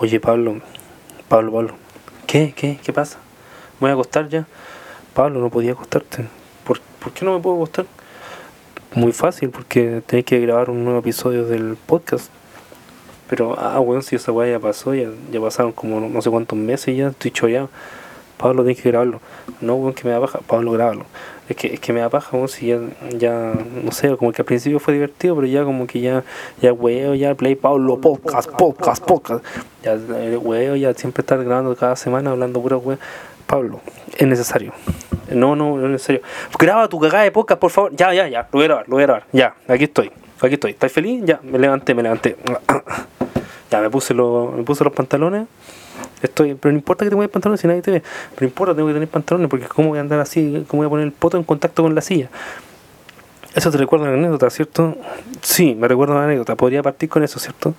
Oye, Pablo, Pablo, Pablo, ¿qué, qué, qué pasa? ¿Me voy a acostar ya? Pablo, no podía acostarte. ¿Por, ¿por qué no me puedo acostar? Muy fácil, porque tenés que grabar un nuevo episodio del podcast. Pero, ah, bueno, si esa weá ya pasó, ya, ya pasaron como no, sé cuántos meses ya, estoy choreado. Pablo, tienes que grabarlo. No, weón, que me da paja. Pablo, grábalo. Es que, es que me da paja, weón, si ya, ya, no sé, como que al principio fue divertido, pero ya como que ya, ya weo, ya play Pablo, podcast, podcast, podcast. Ya eh, weo, ya siempre estar grabando cada semana hablando pura wea. Pablo, es necesario. No, no, no es necesario. Graba tu cagada de podcast, por favor. Ya, ya, ya. Lo voy a grabar, lo voy a grabar. Ya, aquí estoy. Aquí estoy. ¿Estás feliz? Ya, me levanté, me levanté. Ya, me puse, los, me puse los pantalones. Estoy, pero no importa que te pongas pantalones si nadie te ve. Pero no importa, tengo que tener pantalones porque cómo voy a andar así, cómo voy a poner el poto en contacto con la silla. Eso te recuerda una anécdota, ¿cierto? Sí, me recuerda una anécdota. Podría partir con eso, ¿cierto?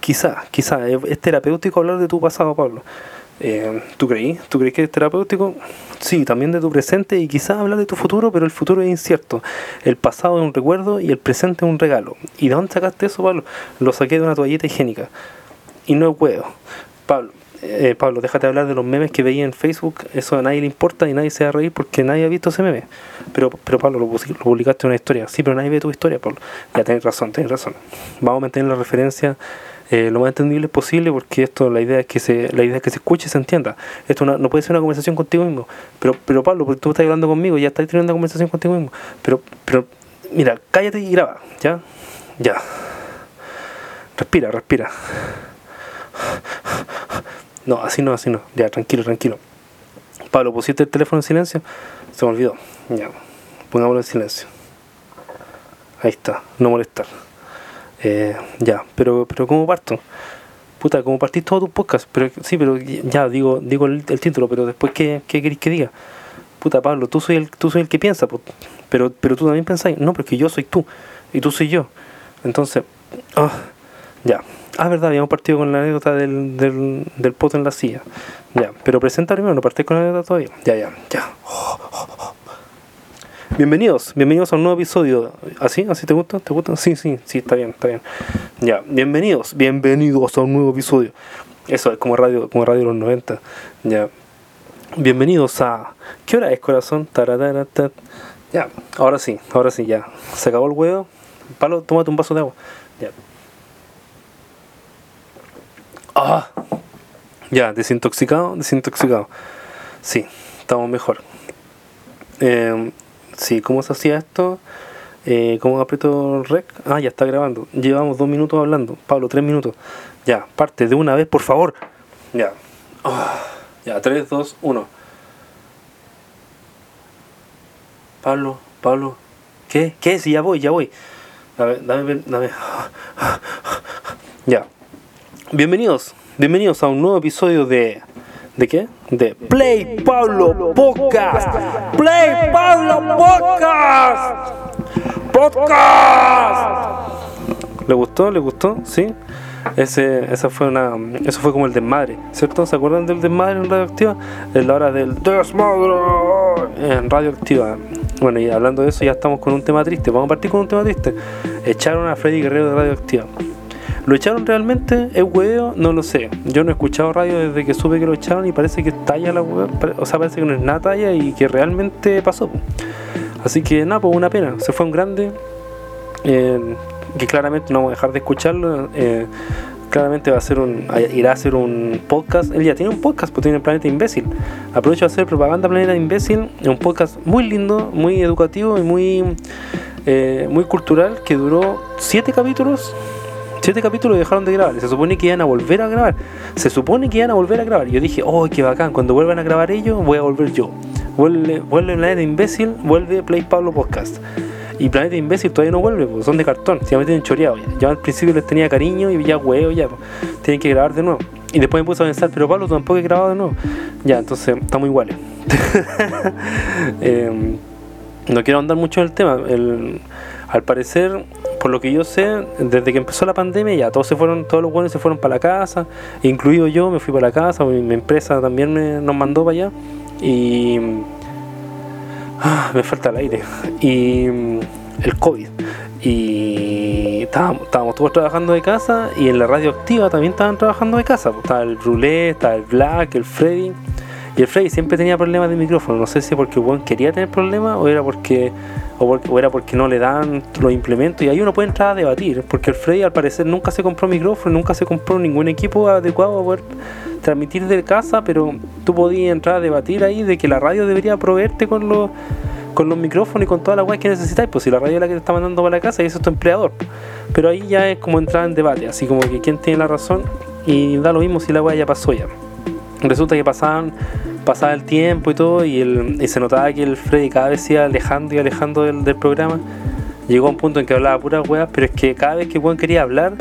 Quizá, quizá. Es terapéutico hablar de tu pasado, Pablo. Eh, ¿Tú creí? ¿Tú crees que es terapéutico? Sí, también de tu presente y quizás hablar de tu futuro, pero el futuro es incierto. El pasado es un recuerdo y el presente es un regalo. ¿Y de dónde sacaste eso, Pablo? Lo saqué de una toallita higiénica. Y no puedo. Pablo, eh, Pablo, déjate hablar de los memes que veía en Facebook. Eso a nadie le importa y nadie se va a reír porque nadie ha visto ese meme. Pero, pero Pablo, lo, publicaste en una historia. Sí, pero nadie ve tu historia, Pablo. Ya tenés razón, tenés razón. Vamos a mantener la referencia eh, lo más entendible posible porque esto la idea es que se la idea es que se escuche y se entienda esto no, no puede ser una conversación contigo mismo pero pero Pablo porque tú estás hablando conmigo ya estás teniendo una conversación contigo mismo pero pero mira cállate y graba ya ya respira respira no así no así no ya tranquilo tranquilo Pablo pusiste el teléfono en silencio se me olvidó ya pongámoslo en silencio ahí está no molestar eh, ya, pero, pero ¿cómo parto? Puta, ¿cómo partís todo tu podcast? Pero, sí, pero ya, digo digo el, el título, pero después, ¿qué, qué queréis que diga? Puta, Pablo, tú soy el, tú soy el que piensa, pero, pero tú también pensáis, no, porque yo soy tú, y tú soy yo. Entonces, ah, ya. Ah, verdad, habíamos partido con la anécdota del, del, poto en la silla. Ya, pero presenta primero, no partís con la anécdota todavía. Ya, ya, ya. Bienvenidos, bienvenidos a un nuevo episodio. ¿Así? ¿Así te gusta? ¿Te gusta? Sí, sí, sí, está bien, está bien. Ya, bienvenidos, bienvenidos a un nuevo episodio. Eso es como radio, como radio de los 90. Ya. Bienvenidos a. ¿Qué hora es, corazón? Tarataratat. Ya, ahora sí, ahora sí, ya. Se acabó el huevo. Palo, tómate un vaso de agua. Ya. Ah. Ya, desintoxicado, desintoxicado. Sí, estamos mejor. Eh, Sí, ¿cómo se hacía esto? Eh, ¿Cómo aprieto rec? Ah, ya está grabando. Llevamos dos minutos hablando. Pablo, tres minutos. Ya, parte de una vez, por favor. Ya. Oh, ya, tres, dos, uno. Pablo, Pablo. ¿Qué? ¿Qué? Si ya voy, ya voy. Dame, dame, dame. Ya. Bienvenidos, bienvenidos a un nuevo episodio de ¿De qué? De Play Pablo Podcast. Play Pablo Podcast. Podcast. ¿Le gustó? ¿Le gustó? ¿Sí? Ese, esa fue una, eso fue como el desmadre, ¿cierto? ¿Se acuerdan del desmadre en Radioactiva? Es la hora del desmadre en Radioactiva. Bueno, y hablando de eso, ya estamos con un tema triste. Vamos a partir con un tema triste. Echaron a Freddy Guerrero de Radioactiva. ¿Lo echaron realmente? ¿Es huevo? No lo sé. Yo no he escuchado radio desde que supe que lo echaron y parece que talla la hueá. O sea, parece que no es nada talla y que realmente pasó. Así que nada, pues una pena. Se fue un grande. Eh, que claramente no vamos a dejar de escucharlo. Eh, claramente va a ser un, irá a hacer un podcast. Él ya tiene un podcast, pues tiene Planeta Imbécil. Aprovecho de hacer propaganda Planeta Imbécil. Un podcast muy lindo, muy educativo y muy, eh, muy cultural que duró siete capítulos siete capítulos dejaron de grabar. Se supone que iban a volver a grabar. Se supone que iban a volver a grabar. Yo dije, oh, qué bacán. Cuando vuelvan a grabar ellos, voy a volver yo. Vuelve, vuelve Planeta Imbécil, vuelve Play Pablo Podcast. Y Planeta Imbécil todavía no vuelve, pues son de cartón. Se me tienen choreado ya. Yo al principio les tenía cariño y ya huevo, ya. Pues. Tienen que grabar de nuevo. Y después me puse a pensar, pero Pablo tampoco he grabado de nuevo. Ya, entonces estamos iguales. eh, no quiero andar mucho en el tema. Al parecer, por lo que yo sé, desde que empezó la pandemia ya todos se fueron, todos los buenos se fueron para la casa, incluido yo, me fui para la casa, mi, empresa también me, nos mandó para allá y ah, me falta el aire y el COVID Y estábamos, estábamos todos trabajando de casa y en la radio activa también estaban trabajando de casa. pues, Estaba el Roulette, estaba el Black, el Freddy. Y el Freddy siempre tenía problemas de micrófono. No sé si porque weón quería tener problemas o era porque- o era porque no le dan los implementos. Y ahí uno puede entrar a debatir. Porque el Freddy al parecer nunca se compró micrófono, nunca se compró ningún equipo adecuado a poder transmitir de casa. Pero tú podías entrar a debatir ahí de que la radio debería proveerte con los con los micrófonos y con toda la weá que necesitáis, pues si la radio es la que te está mandando para la casa y eso es tu empleador. Pero ahí ya es como entrar en debate, así como que quién tiene la razón y da lo mismo si la weá ya pasó ya. Resulta que pasaban, pasaba el tiempo y todo y, el, y se notaba que el Freddy cada vez iba alejando y alejando del, del programa. Llegó a un punto en que hablaba puras weas, pero es que cada vez que weón quería hablar,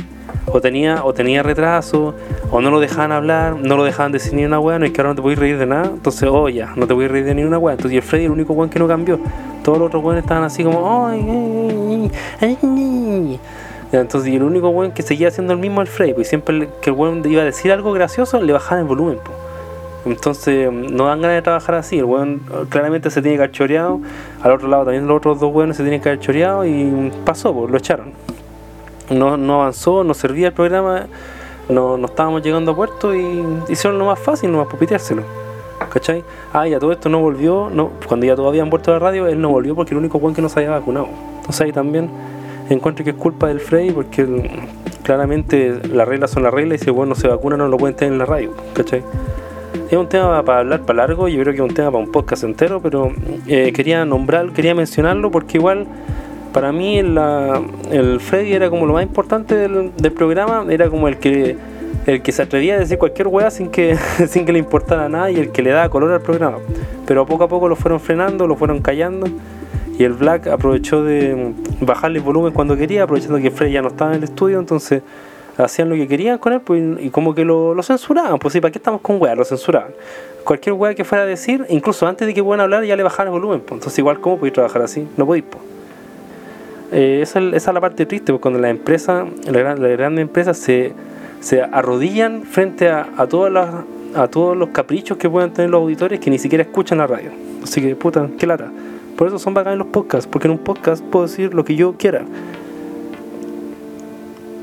o tenía, o tenía retraso, o no lo dejaban hablar, no lo dejaban decir ni una wea, no es que ahora no te podéis reír de nada, entonces, oh ya, no te voy reír de ni una wea. Entonces, y el Freddy, el único weón que no cambió. Todos los otros weones estaban así como, ay, ay, ay, ay". Ya, Entonces, y el único weón que seguía siendo el mismo el Freddy, pues siempre que el weón iba a decir algo gracioso, le bajaban el volumen, pues. Entonces no dan ganas de trabajar así. El weón eh, claramente se tiene que haber choreado. Al otro lado también los otros dos weones se tienen que haber choreado y pasó, pues, lo echaron. No, avanzó, no servía el programa, no, estábamos llegando a puerto y hicieron lo más fácil, nomás pupiteárselo. ¿Cachai? Ah, ya todo esto no volvió, cuando ya todos habían vuelto a la radio, él no volvió porque el único weón que no se había vacunado. Entonces ahí también encuentro que es culpa del Freddy porque claramente las reglas son las reglas y si el weón no se vacuna no lo pueden tener en la radio. ¿Cachai? Es un tema para hablar para largo, yo creo que es un tema para un podcast entero, pero eh, quería nombrar, quería mencionarlo porque igual para mí la- el Freddy era como lo más importante del, del programa, era como el que el que se atrevía a decir cualquier weá sin que, sin que le importara nada y el que le daba color al programa. Pero poco a poco lo fueron frenando, lo fueron callando y el Black aprovechó de bajarle el volumen cuando quería, aprovechando que Freddy ya no estaba en el estudio, entonces hacían lo que querían con él pues, y como que lo, censuraban, pues sí, ¿para qué estamos con weá? Lo censuraban. Cualquier weá que fuera a decir, incluso antes de que puedan hablar ya le bajaban el volumen, pues. entonces igual cómo podéis trabajar así, no podéis. pues. Eh, esa, es- la parte triste, pues, cuando las empresas, las gran- las grandes empresas se, arrodillan frente a todos los caprichos que puedan tener los auditores que ni siquiera escuchan la radio. Así que, puta, qué lata. Por eso son bacanes los podcasts, porque en un podcast puedo decir lo que yo quiera.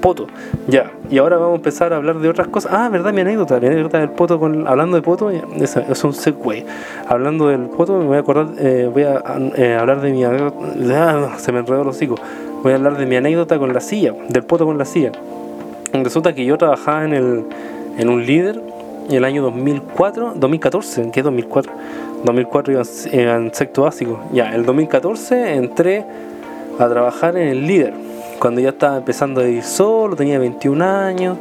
Poto. Ya, y ahora vamos a empezar a hablar de otras cosas. Ah, verdad, mi anécdota, mi anécdota del poto, hablando de poto, es un segue. Hablando del poto, me voy a acordar, eh, voy a eh, hablar de mi anécdota. Se me enredó el hocico. Voy a hablar de mi anécdota con la silla, del poto con la silla. Resulta que yo trabajaba en, el, en un líder en el año 2004, 2014, ¿qué 2004? 2004 iba en, en sexto básico. Ya, el 2014 entré a trabajar en el líder. Cuando ya estaba empezando a vivir solo, tenía 21 años.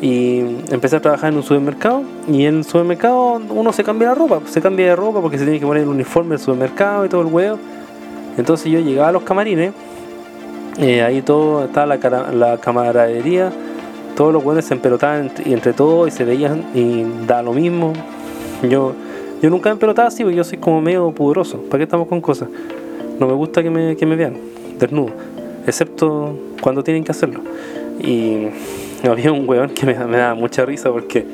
Y empecé a trabajar en un supermercado. Y en el supermercado uno se cambia la ropa. Se cambia de ropa porque se tiene que poner el uniforme del supermercado y todo el huevo. Entonces yo llegaba a los camarines. eh, ahí todo estaba la, camaradería. Todos los buenos se empelotaban entre, entre todos y se veían y da lo mismo. Yo, yo nunca me empelotaba así porque yo soy como medio pudoroso. ¿Para qué estamos con cosas? No me gusta que me, que me vean desnudo, excepto cuando tienen que hacerlo. Y había un weón que me, daba mucha risa porque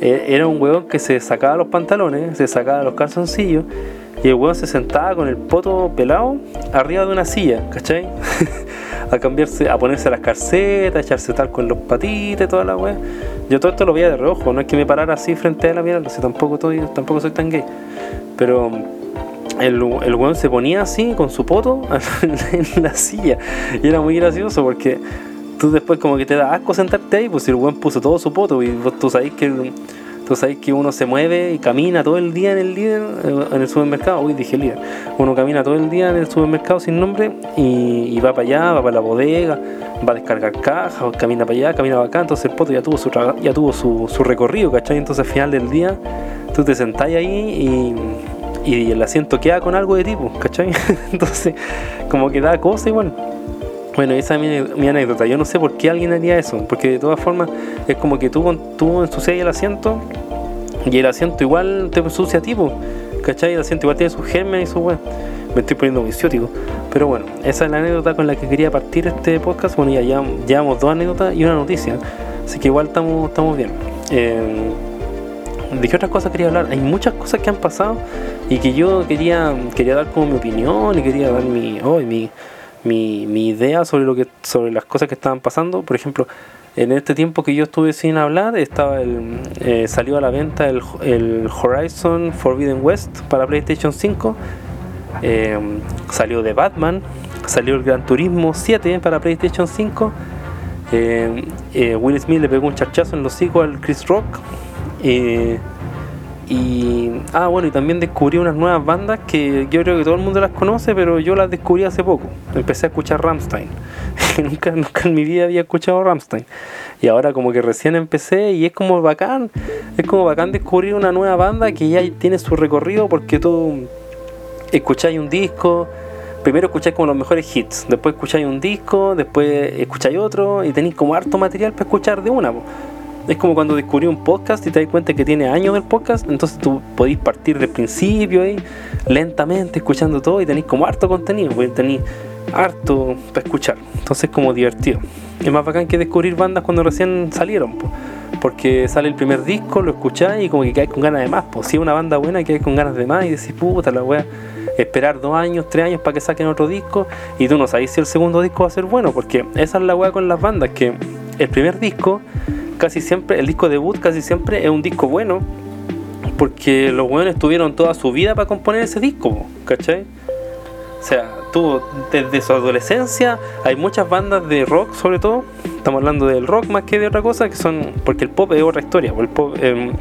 eh, era un weón que se sacaba los pantalones, se sacaba los calzoncillos y el weón se sentaba con el poto pelado arriba de una silla, ¿cachai? a cambiarse, a ponerse las calcetas, a echarse tal con los patitas toda la weá. Yo todo esto lo veía de reojo, no es que me parara así frente a la mirada, si tampoco, tampoco soy tan gay. Pero el, el weón se ponía así con su poto en la silla. Y era muy gracioso porque tú después como que te da asco sentarte ahí, pues el weón puso todo su poto y vos, tú sabés que tú sabés que uno se mueve y camina todo el día en el líder, eh, en el supermercado, uy dije líder, uno camina todo el día en el supermercado sin nombre y, y va para allá, va para la bodega, va a descargar cajas, camina para allá, camina para acá, entonces el poto ya tuvo su ya tuvo su, su recorrido, ¿cachai? Entonces al final del día tú te sentás ahí y, y el asiento queda con algo de tipo, ¿cachai? entonces como que da cosa igual. Bueno, esa es mi, mi anécdota. Yo no sé por qué alguien haría eso, porque de todas formas es como que tú, tú ensucias el asiento y el asiento igual te ensucia a ti, ¿cachai? El asiento igual tiene sus gérmenes y su weá. Me estoy poniendo visiótico. Pero bueno, esa es la anécdota con la que quería partir este podcast. Bueno, ya llevamos, llevamos dos anécdotas y una noticia. Así que igual estamos, estamos bien. Eh, ¿De qué otras cosas quería hablar? Hay muchas cosas que han pasado y que yo quería, quería dar como mi opinión y quería dar mi, oh, mi, mi, idea sobre lo que sobre las cosas que estaban pasando. Por ejemplo, en este tiempo que yo estuve sin hablar, estaba el, eh, salió a la venta el, Horizon Forbidden West para PlayStation 5. Eh, salió de Batman, salió el Gran Turismo 7 para PlayStation 5. Eh, Will Smith le pegó un charchazo en los hocico al Chris Rock. Y, ah, bueno, y también descubrí unas nuevas bandas que yo creo que todo el mundo las conoce, pero yo las descubrí hace poco. Empecé a escuchar Ramstein. nunca, nunca en mi vida había escuchado Ramstein. Y ahora como que recién empecé y es como bacán. Es como bacán descubrir una nueva banda que ya tiene su recorrido porque tú escucháis un disco, primero escucháis como los mejores hits, después escucháis un disco, después escucháis otro y tenéis como harto material para escuchar de una es como cuando descubrí un podcast y te das cuenta que tiene años del podcast, entonces tú podéis partir del principio ahí, lentamente, escuchando todo y tenéis como harto contenido, porque tenéis harto para escuchar. Entonces como divertido. Es más bacán que descubrir bandas cuando recién salieron, porque sale el primer disco, lo escucháis y como que caes con ganas de más. Pues si es una banda buena, hay con ganas de más y decís, puta la wea esperar dos años, tres años para que saquen otro disco y tú no sabes si el segundo disco va a ser bueno, porque esa es la wea con las bandas, que el primer disco casi siempre, el disco debut casi siempre es un disco bueno, porque los buenos tuvieron toda su vida para componer ese disco, ¿cachai? O sea, tuvo desde su adolescencia, hay muchas bandas de rock sobre todo, estamos hablando del rock más que de otra cosa, que son, porque el pop es otra historia, el pop, em,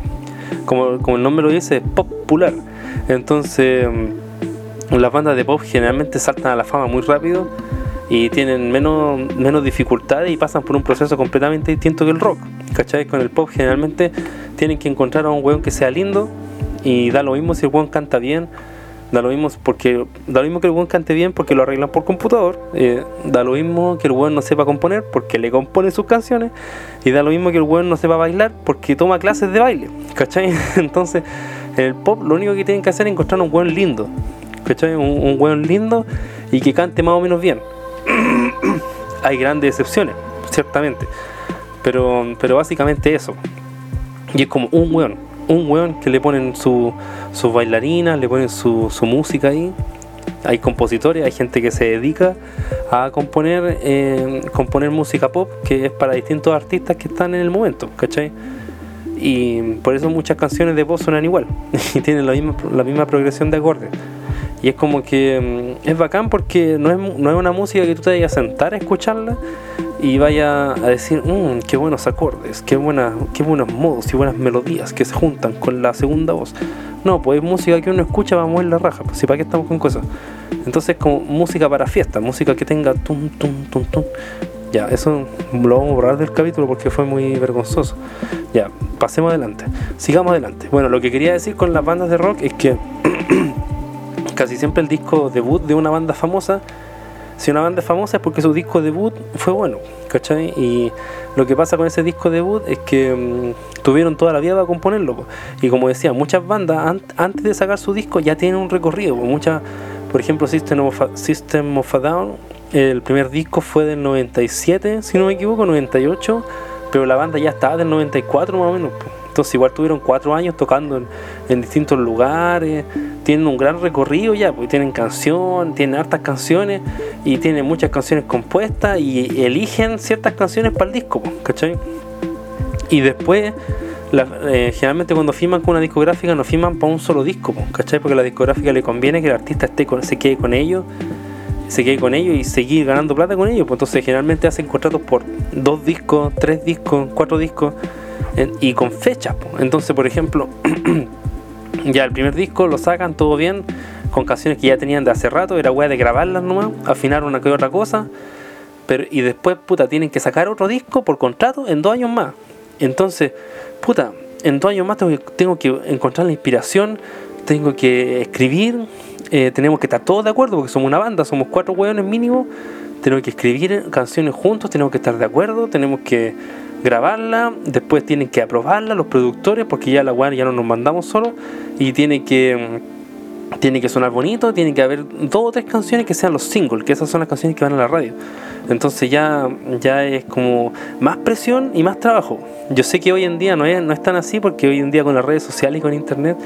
como, como el nombre lo dice, es popular. Entonces, em, las bandas de pop generalmente saltan a la fama muy rápido y tienen menos, menos dificultades y pasan por un proceso completamente distinto que el rock. ¿Cachai? Con el pop generalmente tienen que encontrar a un weón que sea lindo y da lo mismo si el weón canta bien, da lo mismo porque da lo mismo que el weón cante bien porque lo arreglan por computador, eh, da lo mismo que el weón no sepa componer porque le compone sus canciones y da lo mismo que el weón no sepa bailar porque toma clases de baile, ¿cachai? Entonces, en el pop lo único que tienen que hacer es encontrar un weón lindo, ¿cachai? Un, un weón lindo y que cante más o menos bien. hay grandes excepciones, ciertamente. Pero, pero básicamente eso. Y es como un weón, un weón que le ponen sus su bailarinas, le ponen su, su, música ahí. Hay compositores, hay gente que se dedica a componer, eh, componer música pop que es para distintos artistas que están en el momento, ¿cachai? Y por eso muchas canciones de pop suenan igual y tienen la misma, la misma progresión de acordes. Y es como que mm, es bacán porque no es, no es una música que tú te vayas a sentar a escucharla y vaya a decir, mmm, qué buenos acordes, qué, buena, qué buenos modos y buenas melodías que se juntan con la segunda voz. No, pues es música que uno escucha para mover la raja, pues si para qué estamos con cosas. Entonces como música para fiesta, música que tenga tum tum tum tum. Ya, eso lo vamos a borrar del capítulo porque fue muy vergonzoso. Ya, pasemos adelante. Sigamos adelante. Bueno, lo que quería decir con las bandas de rock es que casi siempre el disco debut de una banda famosa, si una banda es famosa es porque su disco debut fue bueno, ¿cachai? Y lo que pasa con ese disco debut es que mm, tuvieron toda la vida para componerlo. Y como decía, muchas bandas antes de sacar su disco ya tienen un recorrido. Muchas, por ejemplo, System of, a Down, el primer disco fue del 97, si no me equivoco, 98, pero la banda ya estaba del 94 más o menos. Entonces igual tuvieron cuatro años tocando en, distintos lugares, tienen un gran recorrido ya, pues tienen canción, tienen hartas canciones y tienen muchas canciones compuestas y eligen ciertas canciones para el disco, pues, ¿cachai? Y después, eh, generalmente cuando firman con una discográfica no firman para un solo disco, pues, ¿cachai? Porque a la discográfica le conviene que el artista esté se quede con ellos se quede con ellos y seguir ganando plata con ellos. Pues entonces generalmente hacen contratos por dos discos, tres discos, cuatro discos y con fecha. Entonces, por ejemplo, ya el primer disco lo sacan todo bien, con canciones que ya tenían de hace rato, era weá de grabarlas nomás, afinar una que otra cosa, pero y después, puta, tienen que sacar otro disco por contrato en dos años más. Entonces, puta, en dos años más tengo que, tengo que encontrar la inspiración, tengo que escribir, eh, tenemos que estar todos de acuerdo, porque somos una banda, somos cuatro weones mínimo, tenemos que escribir canciones juntos, tenemos que estar de acuerdo, tenemos que grabarla, después tienen que aprobarla los productores, porque ya la weá ya no nos mandamos solo, y tiene que tiene que sonar bonito, tiene que haber dos o tres canciones que sean los singles, que esas son las canciones que van a la radio. Entonces ya, ya es como más presión y más trabajo. Yo sé que hoy en día no es, no es tan así, porque hoy en día con las redes sociales y con internet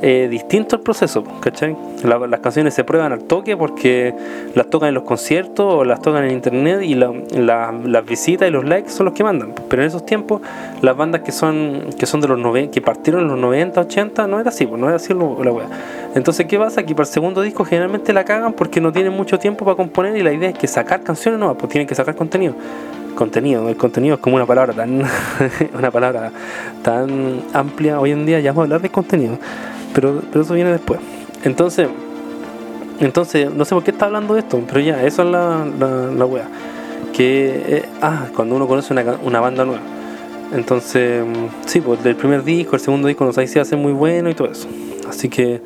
eh, distinto el proceso, ¿cachai? las canciones se prueban al toque porque las tocan en los conciertos o las tocan en internet y las visitas y los likes son los que mandan. Pero en esos tiempos, las bandas que son que son de los 90, que partieron en los 90, 80, no era así, pues, no era así la wea. Entonces, ¿qué pasa? Que para el segundo disco generalmente la cagan porque no tienen mucho tiempo para componer y la idea es que sacar canciones, no, pues tienen que sacar contenido contenido. El contenido es como una palabra tan una palabra tan amplia hoy en día, ya vamos a hablar de contenido pero, pero eso viene después. Entonces, entonces, no sé por qué está hablando de esto, pero ya, eso es la, la, la wea. Que, eh, ah, cuando uno conoce una, una, banda nueva. Entonces, sí, pues del primer disco, el segundo disco, no sé se hace muy bueno y todo eso. Así que,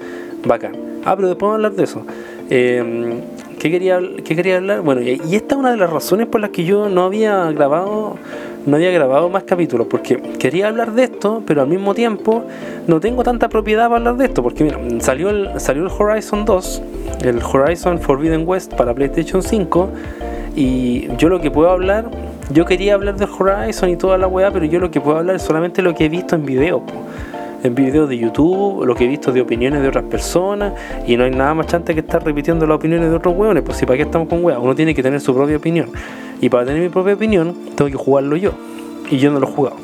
bacán. Ah, pero después vamos a hablar de eso. Eh, ¿qué, quería, ¿Qué quería hablar? Bueno, y, esta es una de las razones por las que yo no había grabado no había grabado más capítulos porque quería hablar de esto, pero al mismo tiempo no tengo tanta propiedad para hablar de esto, porque mira, salió el, salió el Horizon 2, el Horizon Forbidden West para PlayStation 5, y yo lo que puedo hablar, yo quería hablar del Horizon y toda la weá, pero yo lo que puedo hablar es solamente lo que he visto en video. En videos de YouTube, lo que he visto de opiniones de otras personas, y no hay nada más chante que estar repitiendo las opiniones de otros hueones, pues si para qué estamos con hueá, uno tiene que tener su propia opinión. Y para tener mi propia opinión, tengo que jugarlo yo. Y yo no lo he jugado.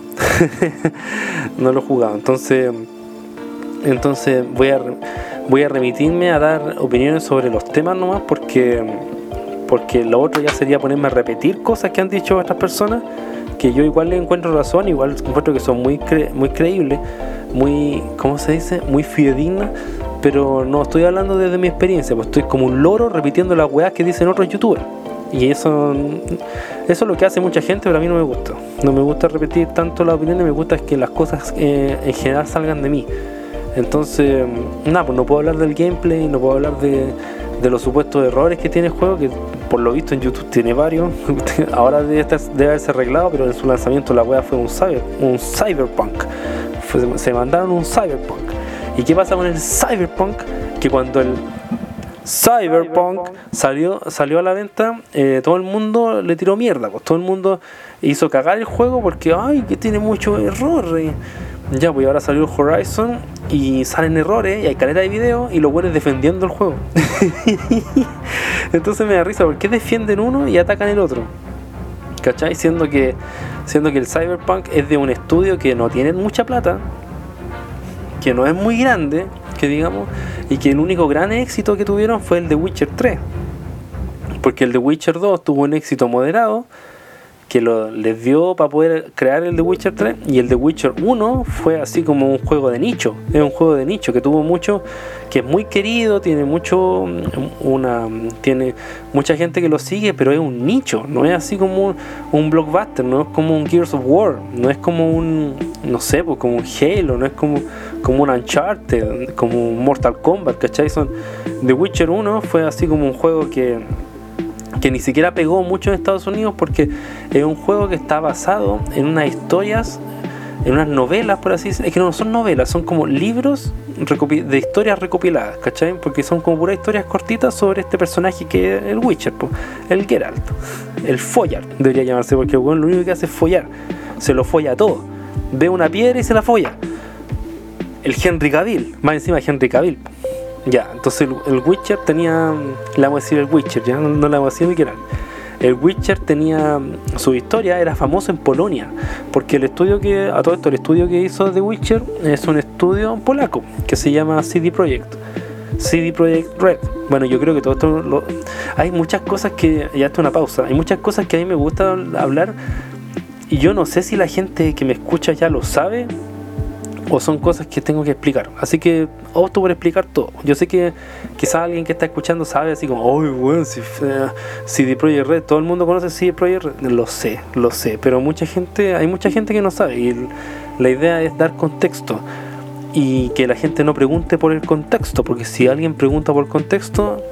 no lo he jugado. Entonces, entonces voy a, voy a remitirme a dar opiniones sobre los temas nomás porque, porque lo otro ya sería ponerme a repetir cosas que han dicho otras personas que yo igual le encuentro razón, igual encuentro que son muy, muy creíbles, muy, ¿cómo se dice? Muy fidedignas, pero no estoy hablando desde mi experiencia, pues estoy como un loro repitiendo las weas que dicen otros youtubers. Y eso, eso es lo que hace mucha gente, pero a mí no me gusta. No me gusta repetir tanto las opiniones, me gusta que las cosas eh, en general salgan de mí. Entonces, nada, pues no puedo hablar del gameplay, no puedo hablar de, los supuestos errores que tiene el juego, que por lo visto en YouTube tiene varios. Ahora debe, debe haberse arreglado, pero en su lanzamiento la wea fue un, cyber, un cyberpunk. se mandaron un cyberpunk. ¿Y qué pasa con el cyberpunk? Que cuando el Cyberpunk salió, salió a la venta, eh, todo el mundo le tiró mierda, pues todo el mundo hizo cagar el juego porque, ay, que tiene muchos errores. Ya, pues ahora salió Horizon y salen errores y hay caleta de video y los buenos defendiendo el juego. Entonces me da risa, porque defienden uno y atacan el otro? ¿Cachai? Siendo que, siendo que el Cyberpunk es de un estudio que no tiene mucha plata, que no es muy grande, que digamos, y que el único gran éxito que tuvieron fue el de Witcher 3. Porque el de Witcher 2 tuvo un éxito moderado que lo, les dio para poder crear el de Witcher 3 y el de Witcher 1 fue así como un juego de nicho, es un juego de nicho que tuvo mucho, que es muy querido, tiene mucho, una, tiene mucha gente que lo sigue, pero es un nicho, no es así como un, blockbuster, no es como un Gears of War, no es como un, no sé, pues como un Halo, no es como, como un Uncharted, como un Mortal Kombat, ¿cachai? Son, The Witcher 1 fue así como un juego que que ni siquiera pegó mucho en Estados Unidos porque es un juego que está basado en unas historias, en unas novelas, por así decirlo. Es que no son novelas, son como libros de historias recopiladas, ¿cachai? Porque son como puras historias cortitas sobre este personaje que es el Witcher, el Geralt, el Follar, debería llamarse, porque el lo único que hace es follar, se lo folla todo. Ve una piedra y se la folla. El Henry Cavill, más encima Henry Cavill. Ya, entonces el, Witcher tenía, le vamos a decir el Witcher, ya no, le vamos a decir quieran. El Witcher tenía su historia, era famoso en Polonia, porque el estudio que, a todo esto, el estudio que hizo The Witcher es un estudio polaco que se llama CD Projekt. CD Projekt Red. Bueno, yo creo que todo esto lo, hay muchas cosas que ya está una pausa. Hay muchas cosas que a mí me gusta hablar y yo no sé si la gente que me escucha ya lo sabe o son cosas que tengo que explicar. Así que opto por explicar todo. Yo sé que quizás alguien que está escuchando sabe así como, oh, bueno, si CD Projekt Red, todo el mundo conoce CD Projekt Red. Lo sé, lo sé, pero mucha gente, hay mucha gente que no sabe y la idea es dar contexto y que la gente no pregunte por el contexto, porque si alguien pregunta por contexto,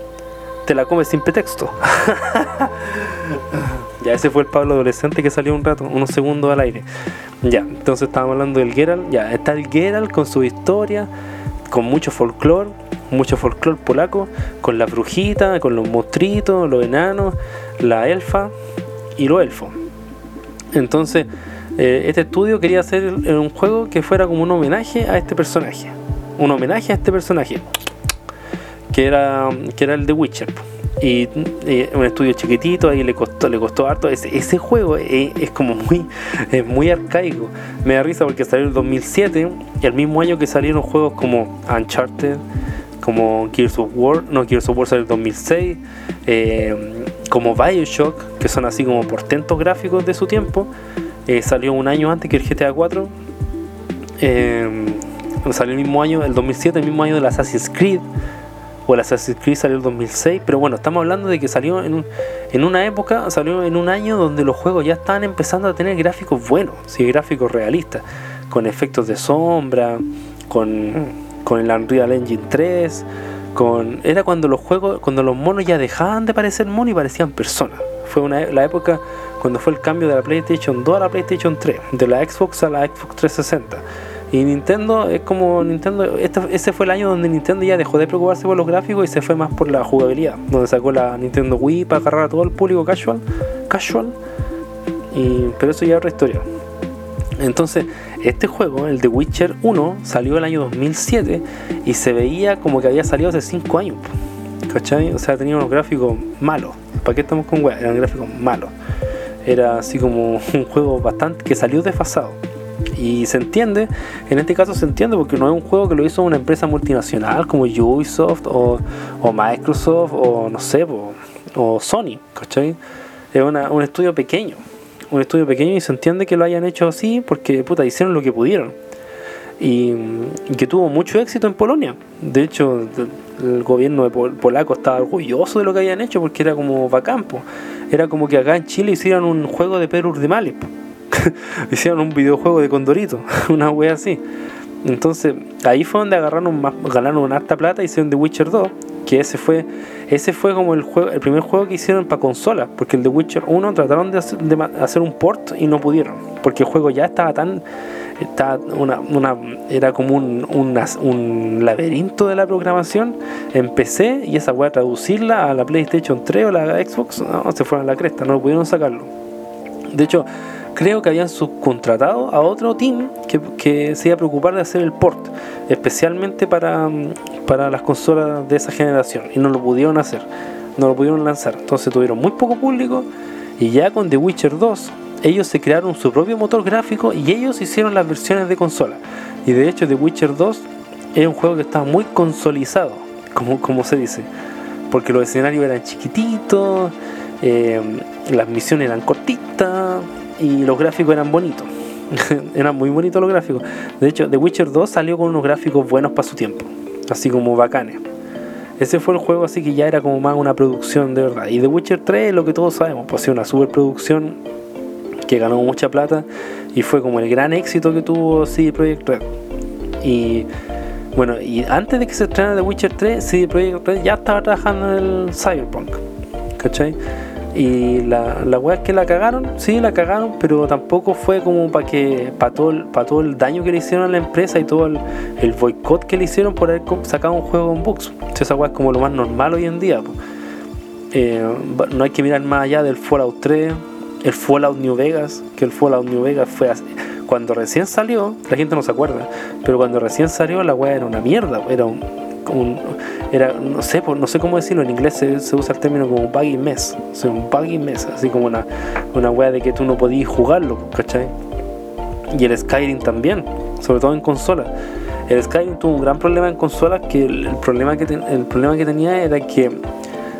te la comes sin pretexto. ya ese fue el Pablo adolescente que salió un rato, unos segundos al aire. Ya, entonces estábamos hablando del Geralt. Ya, está el Geralt con su historia, con mucho folclore, mucho folclore polaco, con la brujita, con los monstruitos, los enanos, la elfa y los elfos. Entonces, eh, este estudio quería hacer un juego que fuera como un homenaje a este personaje. un homenaje a este personaje, que era, que era el de Witcher. Y, un estudio chiquitito, ahí le costó, le costó harto. Ese, juego es, como muy, es muy arcaico. Me da risa porque salió en el 2007, y el mismo año que salieron juegos como Uncharted, como Gears of War, no, Gears of War salió en el 2006, eh, como Bioshock, que son así como portentos gráficos de su tiempo, eh, salió un año antes que el GTA 4. Eh, salió el mismo año, el 2007, el mismo año del Assassin's Creed o el Assassin's Creed salió en el 2006, pero bueno, estamos hablando de que salió en, en una época, salió en un año donde los juegos ya estaban empezando a tener gráficos buenos, sí, gráficos realistas, con efectos de sombra, con, con el Unreal Engine 3, con era cuando los juegos, cuando los monos ya dejaban de parecer monos y parecían personas. Fue una, la época cuando fue el cambio de la PlayStation 2 a la PlayStation 3, de la Xbox a la Xbox 360 y Nintendo es como Nintendo, este, ese fue el año donde Nintendo ya dejó de preocuparse por los gráficos y se fue más por la jugabilidad, donde sacó la Nintendo Wii para agarrar a todo el público casual, casual. Y, pero eso ya es otra historia. Entonces, este juego, el de Witcher 1, salió el año 2007 y se veía como que había salido hace 5 años. ¿Cachai? O sea, tenía unos gráficos malos. ¿Para qué estamos con web? Eran gráficos malos. Era así como un juego bastante que salió desfasado. Y se entiende, en este caso se entiende porque no es un juego que lo hizo una empresa multinacional como Ubisoft o, Microsoft o no sé, o, Sony, ¿cachai? Es un estudio pequeño, un estudio pequeño y se entiende que lo hayan hecho así porque puta, hicieron lo que pudieron. Y, que tuvo mucho éxito en Polonia. De hecho, el gobierno de polaco estaba orgulloso de lo que habían hecho porque era como vacampo. Era como que acá en Chile hicieran un juego de Perú de Males. hicieron un videojuego de Condorito, una wea así. Entonces, ahí fue donde agarraron más, ganaron una harta plata y hicieron The Witcher 2, que ese fue ese fue como el juego el primer juego que hicieron para consola, porque el The Witcher 1 trataron de hacer, un port y no pudieron, porque el juego ya estaba tan estaba una, una, era como un, un, laberinto de la programación en PC y esa wea traducirla a la PlayStation 3 o la Xbox, no, se fueron a la cresta, no pudieron sacarlo. De hecho, creo que habían subcontratado a otro team que, se iba a preocupar de hacer el port, especialmente para, para las consolas de esa generación, y no lo pudieron hacer, no lo pudieron lanzar. Entonces tuvieron muy poco público, y ya con The Witcher 2, ellos se crearon su propio motor gráfico y ellos hicieron las versiones de consola. Y de hecho, The Witcher 2 es un juego que está muy consolizado, como, como se dice, porque los escenarios eran chiquititos. Eh, las misiones eran cortitas, y los gráficos eran bonitos. eran muy bonitos los gráficos. De hecho, The Witcher 2 salió con unos gráficos buenos para su tiempo, así como bacanes. Ese fue el juego así que ya era como más una producción de verdad. Y The Witcher 3, lo que todos sabemos, pues una superproducción que ganó mucha plata y fue como el gran éxito que tuvo CD Projekt Red. Y bueno, y antes de que se estrenara The Witcher 3, CD Projekt Red ya estaba trabajando en el Cyberpunk. ¿Cachai? Y la, la weá es que la cagaron, sí, la cagaron, pero tampoco fue como para que para todo, para todo el daño que le hicieron a la empresa y todo el, boicot que le hicieron por haber sacado un juego en bugs. Esa weá es como lo más normal hoy en día. Eh, no hay que mirar más allá del Fallout 3, el Fallout New Vegas, que el Fallout New Vegas fue cuando recién salió, la gente no se acuerda, pero cuando recién salió la weá era una mierda, era un, un era, no sé, no sé cómo decirlo, en inglés se, usa el término como buggy mess, o sea, un buggy mess, así como una, una wea de que tú no podías jugarlo, ¿cachai? Y el Skyrim también, sobre todo en consola. El Skyrim tuvo un gran problema en consolas que el, problema que el problema que tenía era que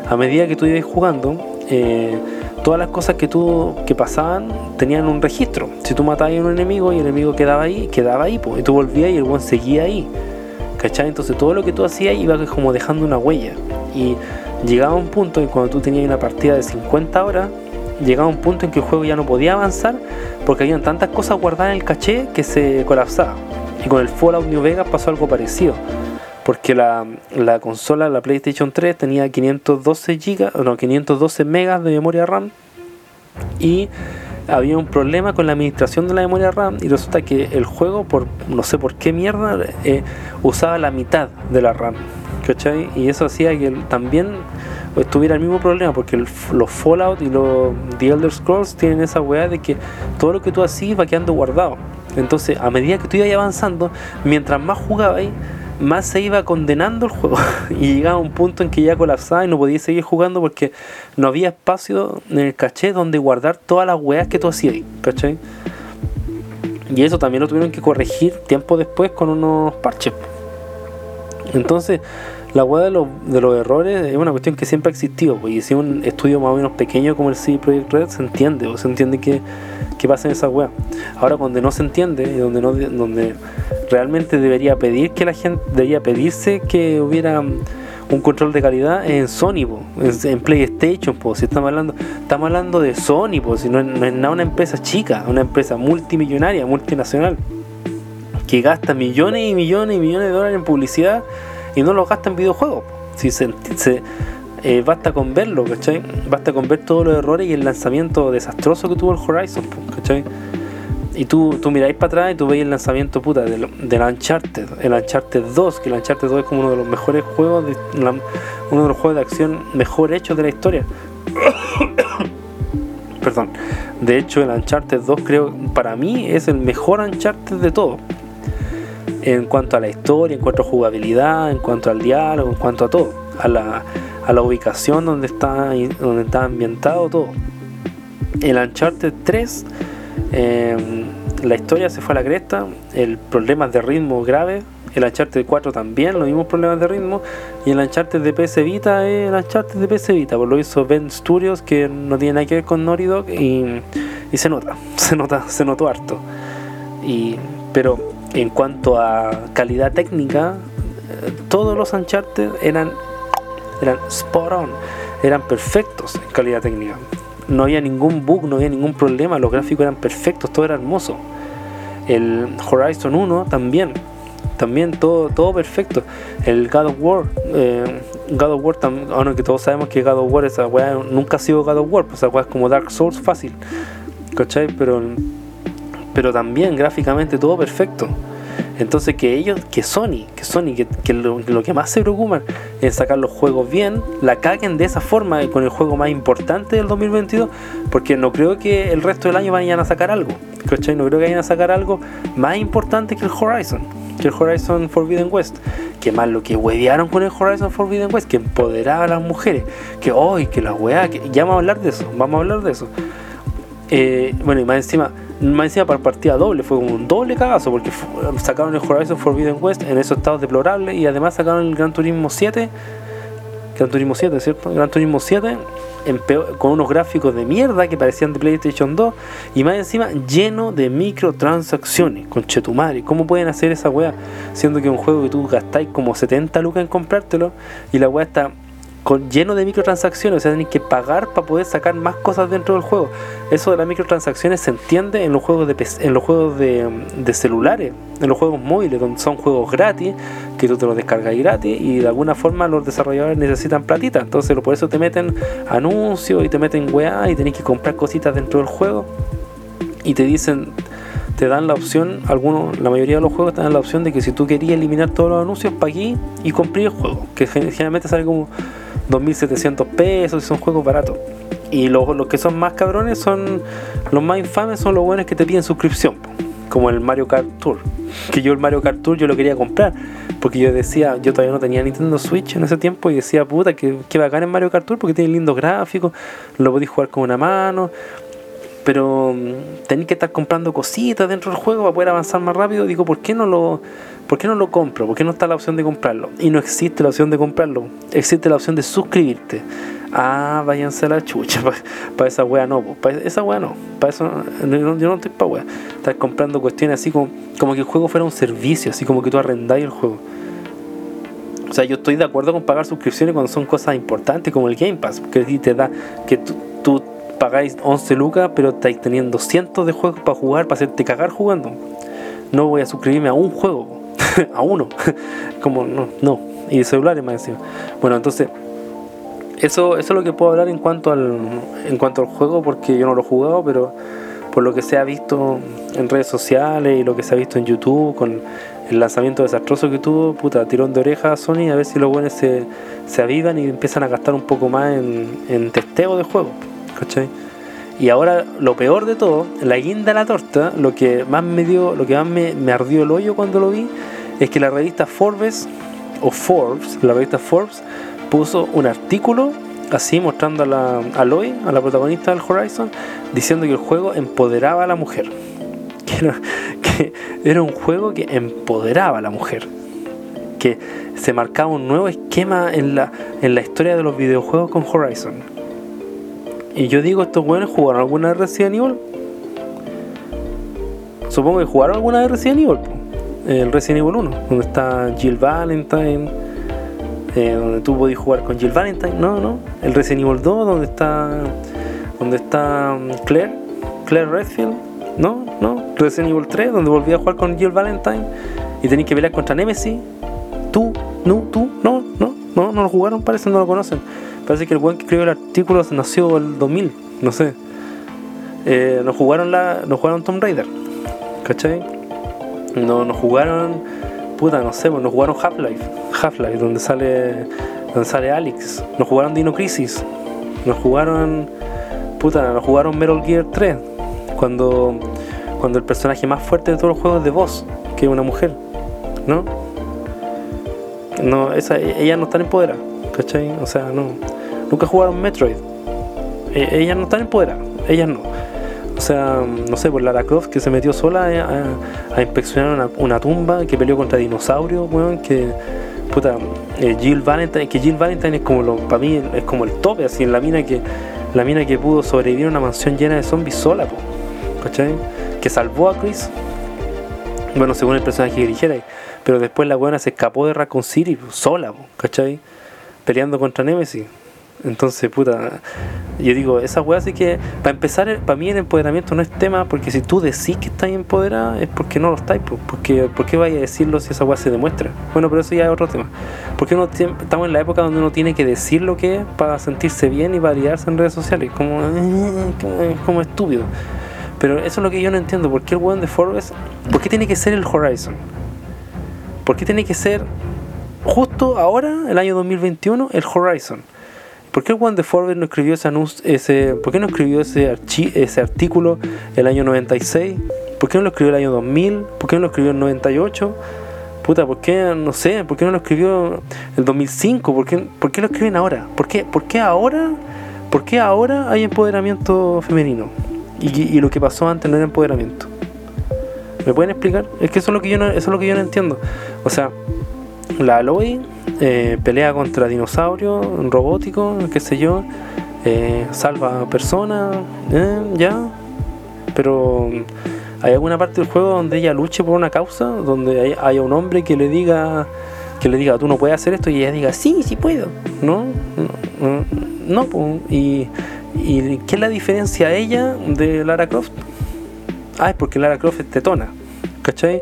a medida que tú ibas jugando, eh, todas las cosas que tú que pasaban tenían un registro. Si tú matabas a un enemigo y el enemigo quedaba ahí, quedaba ahí, pues, y tú volvías y el buen seguía ahí. ¿Cachai? Entonces todo lo que tú hacías iba como dejando una huella. Y llegaba un punto en cuando tú tenías una partida de 50 horas, llegaba un punto en que el juego ya no podía avanzar porque habían tantas cosas guardadas en el caché que se colapsaba. Y con el Fallout New Vegas pasó algo parecido. Porque la, la consola, la PlayStation 3, tenía 512 gigas, no, 512 megas de memoria RAM y había un problema con la administración de la memoria RAM y resulta que el juego, por no sé por qué mierda, eh, usaba la mitad de la RAM. ¿Cachai? Y eso hacía que también tuviera el mismo problema, porque los Fallout y los The Elder Scrolls tienen esa weá de que todo lo que tú hacías va quedando guardado. Entonces, a medida que tú ibas avanzando, mientras más jugabas, más se iba condenando el juego. y llegaba a un punto en que ya colapsaba y no podía seguir jugando porque no había espacio en el caché donde guardar todas las weas que tú hacías. Y eso también lo tuvieron que corregir tiempo después con unos parches. Entonces, la wea de, de los errores es una cuestión que siempre ha existido. Pues, y si un estudio más o menos pequeño como el CD Projekt Red se entiende, o se entiende que, que pasa en esa wea. Ahora, donde no se entiende, y donde, no, donde realmente debería pedir que la gente, debería pedirse que hubiera un control de calidad en Sony, en, PlayStation, si estamos hablando, estamos hablando de Sony, si no, es nada una empresa chica, una empresa multimillonaria, multinacional, que gasta millones y millones y millones de dólares en publicidad y no los gasta en videojuegos. Si se, eh, basta con verlo, ¿cachai? Basta con ver todos los errores y el lanzamiento desastroso que tuvo el Horizon, ¿cachai? Y tú, tú miráis para atrás y tú veis el lanzamiento puta del, del Uncharted, el Uncharted 2, que el Uncharted 2 es como uno de los mejores juegos, de, uno de los juegos de acción mejor hechos de la historia. Perdón. De hecho, el Uncharted 2 creo, para mí, es el mejor Uncharted de todo. En cuanto a la historia, en cuanto a jugabilidad, en cuanto al diálogo, en cuanto a todo. A la, a la ubicación donde está, donde está ambientado todo. El Uncharted 3 Em, la historia se fue a la cresta, el problema de ritmo grave, el Uncharted 4 también, los mismos problemas de ritmo, y el Uncharted de PS Vita es el Uncharted de PS Vita, por lo hizo Ben Studios, que no tiene nada que ver con Naughty Dog, y, se nota, se nota, se notó harto. Y, pero en cuanto a calidad técnica, eh, todos los Uncharted eran, eran spot on, eran perfectos en calidad técnica no había ningún bug, no había ningún problema, los gráficos eran perfectos, todo era hermoso. El Horizon 1 también, también todo, todo perfecto. El God of War, eh, God of War, que todos sabemos que God of War nunca ha sido God of War, pues esa weá es como Dark Souls fácil, ¿cachai? Pero, pero también gráficamente todo perfecto. Entonces que ellos, que Sony, que Sony, que, lo, que más se preocupan es sacar los juegos bien, la caguen de esa forma con el juego más importante del 2022, porque no creo que el resto del año vayan a sacar algo, ¿cachai? No creo que vayan a sacar algo más importante que el Horizon, que el Horizon Forbidden West, que más lo que huevearon con el Horizon Forbidden West, que empoderaba a las mujeres, que hoy, que la weá, que ya vamos a hablar de eso, vamos a hablar de eso. Eh, bueno, y más encima más encima para partida doble, fue un doble cagazo porque sacaron el Horizon Forbidden West en esos estados deplorables y además sacaron el Gran Turismo 7, Gran Turismo 7, ¿cierto? Gran Turismo 7 con unos gráficos de mierda que parecían de PlayStation 2 y más encima lleno de microtransacciones, con Chetumare. ¿Cómo pueden hacer esa weá? Siendo que un juego que tú gastáis como 70 lucas en comprártelo y la weá está lleno de microtransacciones, o sea, tienen que pagar para poder sacar más cosas dentro del juego. Eso de las microtransacciones se entiende en los juegos de en los juegos de, celulares, en los juegos móviles, donde son juegos gratis, que tú te los descargas gratis y de alguna forma los desarrolladores necesitan platita, entonces por eso te meten anuncios y te meten weá y tenés que comprar cositas dentro del juego. Y te dicen te dan la opción, algunos, la mayoría de los juegos te dan la opción de que si tú querías eliminar todos los anuncios, aquí y compré el juego, que generalmente sale como 2.700 pesos son juegos baratos. Y los, que son más cabrones son los más infames, son los buenos que te piden suscripción, como el Mario Kart Tour. Que yo el Mario Kart Tour yo lo quería comprar, porque yo decía, yo todavía no tenía Nintendo Switch en ese tiempo y decía, puta, que, que bacán en Mario Kart Tour porque tiene lindos gráficos, lo podéis jugar con una mano, pero mm, tenéis que estar comprando cositas dentro del juego para poder avanzar más rápido. Digo, ¿por qué no lo, por qué no lo compro? ¿Por qué no está la opción de comprarlo? Y no existe la opción de comprarlo, existe la opción de suscribirte. Ah, váyanse a la chucha, para esa wea no, para esa wea no, para eso yo no estoy para wea. Estar comprando cuestiones así como, como que el juego fuera un servicio, así como que tú arrendáis el juego. O sea, yo estoy de acuerdo con pagar suscripciones cuando son cosas importantes como el Game Pass, que te da que tú, tú pagáis 11 lucas, pero estáis teniendo cientos de juegos para jugar, para hacerte cagar jugando. No voy a suscribirme a un juego, a uno. Como no, no. Y celulares más encima. Bueno, entonces, eso, eso es lo que puedo hablar en cuanto al en cuanto al juego, porque yo no lo he jugado, pero por lo que se ha visto en redes sociales y lo que se ha visto en YouTube con el lanzamiento desastroso que tuvo, puta, tirón de oreja a Sony a ver si los buenos se, se avivan y empiezan a gastar un poco más en, en testeo de juegos. Y ahora lo peor de todo, la guinda de la torta, lo que más me dio, lo que más me, ardió el hoyo cuando lo vi, es que la revista Forbes, o Forbes, la revista Forbes, puso un artículo así mostrando a la a Aloy, a la protagonista del Horizon, diciendo que el juego empoderaba a la mujer. Que era, un juego que empoderaba a la mujer. Que se marcaba un nuevo esquema en la, en la historia de los videojuegos con Horizon. Y yo digo, estos buenos jugaron alguna vez Resident Evil. Supongo que jugaron alguna vez Resident Evil. El Resident Evil 1, donde está Jill Valentine, eh, donde tú podías jugar con Jill Valentine, no, no. El Resident Evil 2, donde está donde está mm, Claire, Claire Redfield, no, no. Resident Evil 3, donde volví a jugar con Jill Valentine y tenéis que pelear contra Nemesis. Tú, no, tú, no, no, no, no lo jugaron, parece, no lo conocen. Parece que el buen que escribió el artículo nació el 2000, no sé. Eh, no jugaron la, no jugaron Tomb Raider, ¿cachai? No, no jugaron, puta, no sé, pues, no jugaron Half-Life, Half-Life, donde sale, donde sale Alex. No jugaron Dino Crisis, no jugaron, puta, no jugaron Metal Gear 3, cuando, cuando el personaje más fuerte de todos los juegos es de voz, que es una mujer, ¿no? No, esa, ellas no están empoderadas, ¿cachai? O sea, no. Nunca jugaron Metroid. E- ellas no están empoderadas, ellas no. O sea, no sé, por Lara Croft que se metió sola a, inspeccionar una, tumba, que peleó contra dinosaurios, weón, que puta, eh, Jill Valentine, que Jill Valentine es como lo, para mí es como el tope, así en la mina que la mina que pudo sobrevivir a una mansión llena de zombies sola, po, ¿cachai? Que salvó a Chris, bueno, según el personaje que eligiera, pero después la buena se escapó de Raccoon City sola, po, ¿cachai? Peleando contra Nemesis. Entonces, puta, yo digo, esa weá sí que, para empezar, para mí el empoderamiento no es tema, porque si tú decís que estás empoderada, es porque no lo estáis, porque, ¿por qué vaya a decirlo si esa weá se demuestra? Bueno, pero eso ya es otro tema. Porque uno estamos en la época donde uno tiene que decir lo que es para sentirse bien y validarse en redes sociales, como, como, como estúpido. Pero eso es lo que yo no entiendo, ¿por qué el weón de Forbes, por qué tiene que ser el Horizon? ¿Por qué tiene que ser justo ahora, el año 2021, el Horizon? ¿Por qué Juan de Forbes no escribió ese anuncio, ese, ¿por qué no escribió ese, archi- ese artículo el año 96? ¿Por qué no lo escribió el año 2000? ¿Por qué no lo escribió el 98? Puta, ¿por qué, no sé, por qué no lo escribió el 2005? ¿Por qué, por qué lo escriben ahora? ¿Por qué, por qué ahora, por qué ahora hay empoderamiento femenino? Y, y lo que pasó antes no era empoderamiento. ¿Me pueden explicar? Es que eso es lo que yo no, eso es lo que yo no entiendo. O sea, la Aloy eh, pelea contra dinosaurios robóticos, qué sé yo, eh, salva personas, eh, ya. Pero hay alguna parte del juego donde ella luche por una causa, donde hay, haya un hombre que le diga que le diga tú no puedes hacer esto y ella diga sí, sí puedo, ¿no? No, y, ¿qué es la diferencia ella de Lara Croft? Ah, es porque Lara Croft es tetona, ¿cachai?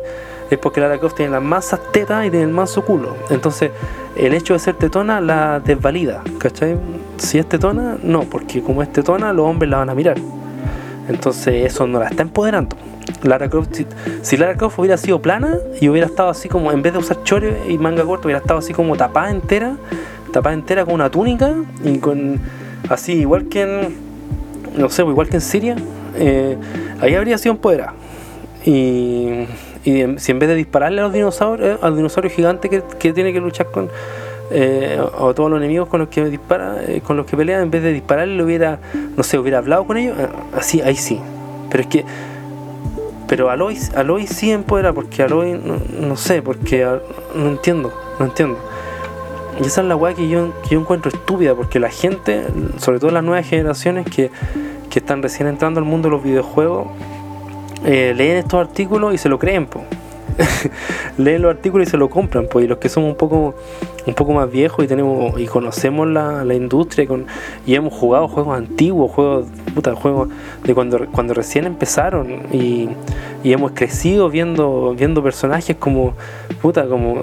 Es porque Lara Croft tiene las masas tetas y tiene el manso culo. Entonces, el hecho de ser tetona la desvalida, ¿cachai? Si es tetona, no, porque como es tetona, los hombres la van a mirar. Entonces, eso no la está empoderando. Lara Croft, si, Lara Croft hubiera sido plana y hubiera estado así como, en vez de usar chore y manga corta, hubiera estado así como tapada entera, tapada entera con una túnica y con, así, igual que en, no sé, igual que en Siria, eh, ahí habría sido empoderada. Y, y si en vez de dispararle a los dinosaurios, al dinosaurio gigante que, tiene que luchar con eh, todos los enemigos con los que dispara, eh, con los que pelea, en vez de dispararle, le hubiera, no sé, hubiera hablado con ellos, eh, así, ahí sí. Pero es que, pero Aloy, Aloy sí empodera, porque Aloy, no, no sé, porque ah, no entiendo, no entiendo. Y esa es la weá que yo, yo encuentro estúpida, porque la gente, sobre todo las nuevas generaciones que, que están recién entrando al mundo de los videojuegos, eh, leen estos artículos y se lo creen, po. leen los artículos y se lo compran, pues, y los que somos un poco un poco más viejos y tenemos y conocemos la, la industria y, con- hemos jugado juegos antiguos, juegos puta, juegos de cuando cuando recién empezaron y, y hemos crecido viendo viendo personajes como puta como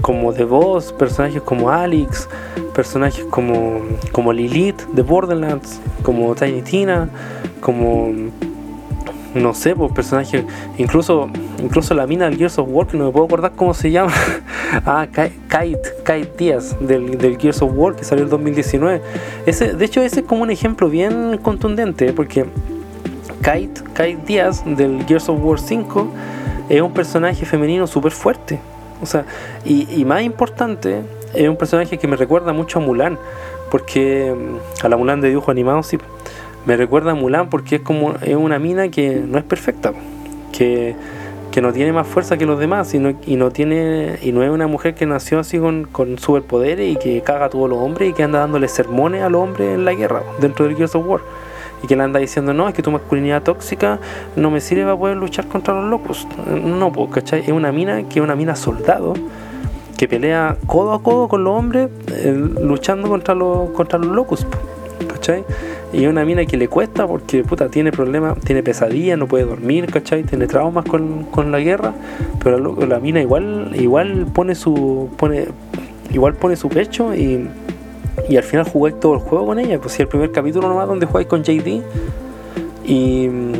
como The Boss, personajes como Alex, personajes como como Lilith de Borderlands, como Tiny Tina, como no sé, pues personajes, incluso incluso la mina del Gears of War, que no me puedo acordar cómo se llama. ah, Kite, Kite Díaz del, del Gears of War que salió en 2019. Ese, de hecho, ese es como un ejemplo bien contundente, porque Kite, Kite Díaz del Gears of War 5 es un personaje femenino súper fuerte. O sea, y, y más importante, es un personaje que me recuerda mucho a Mulan, porque mm, a la Mulan de dibujo animado sí, me recuerda a Mulan porque es como es una mina que no es perfecta, que, que no tiene más fuerza que los demás y no, y no tiene y no es una mujer que nació así con, con superpoderes y que caga a todos los hombres y que anda dándole sermones a los hombres en la guerra dentro del Gears of War y que le anda diciendo no es que tu masculinidad tóxica no me sirve para poder luchar contra los locos no pues ¿cachai? es una mina que es una mina soldado que pelea codo a codo con los hombres eh, luchando contra los contra los locos ¿cachai? Y una mina que le cuesta porque puta tiene problemas, tiene pesadillas, no puede dormir, ¿cachai? Tiene traumas con, con la guerra, pero la, mina igual, igual pone su. pone. igual pone su pecho y, y al final jugáis todo el juego con ella. Pues si el primer capítulo nomás donde jugáis con JD y mm,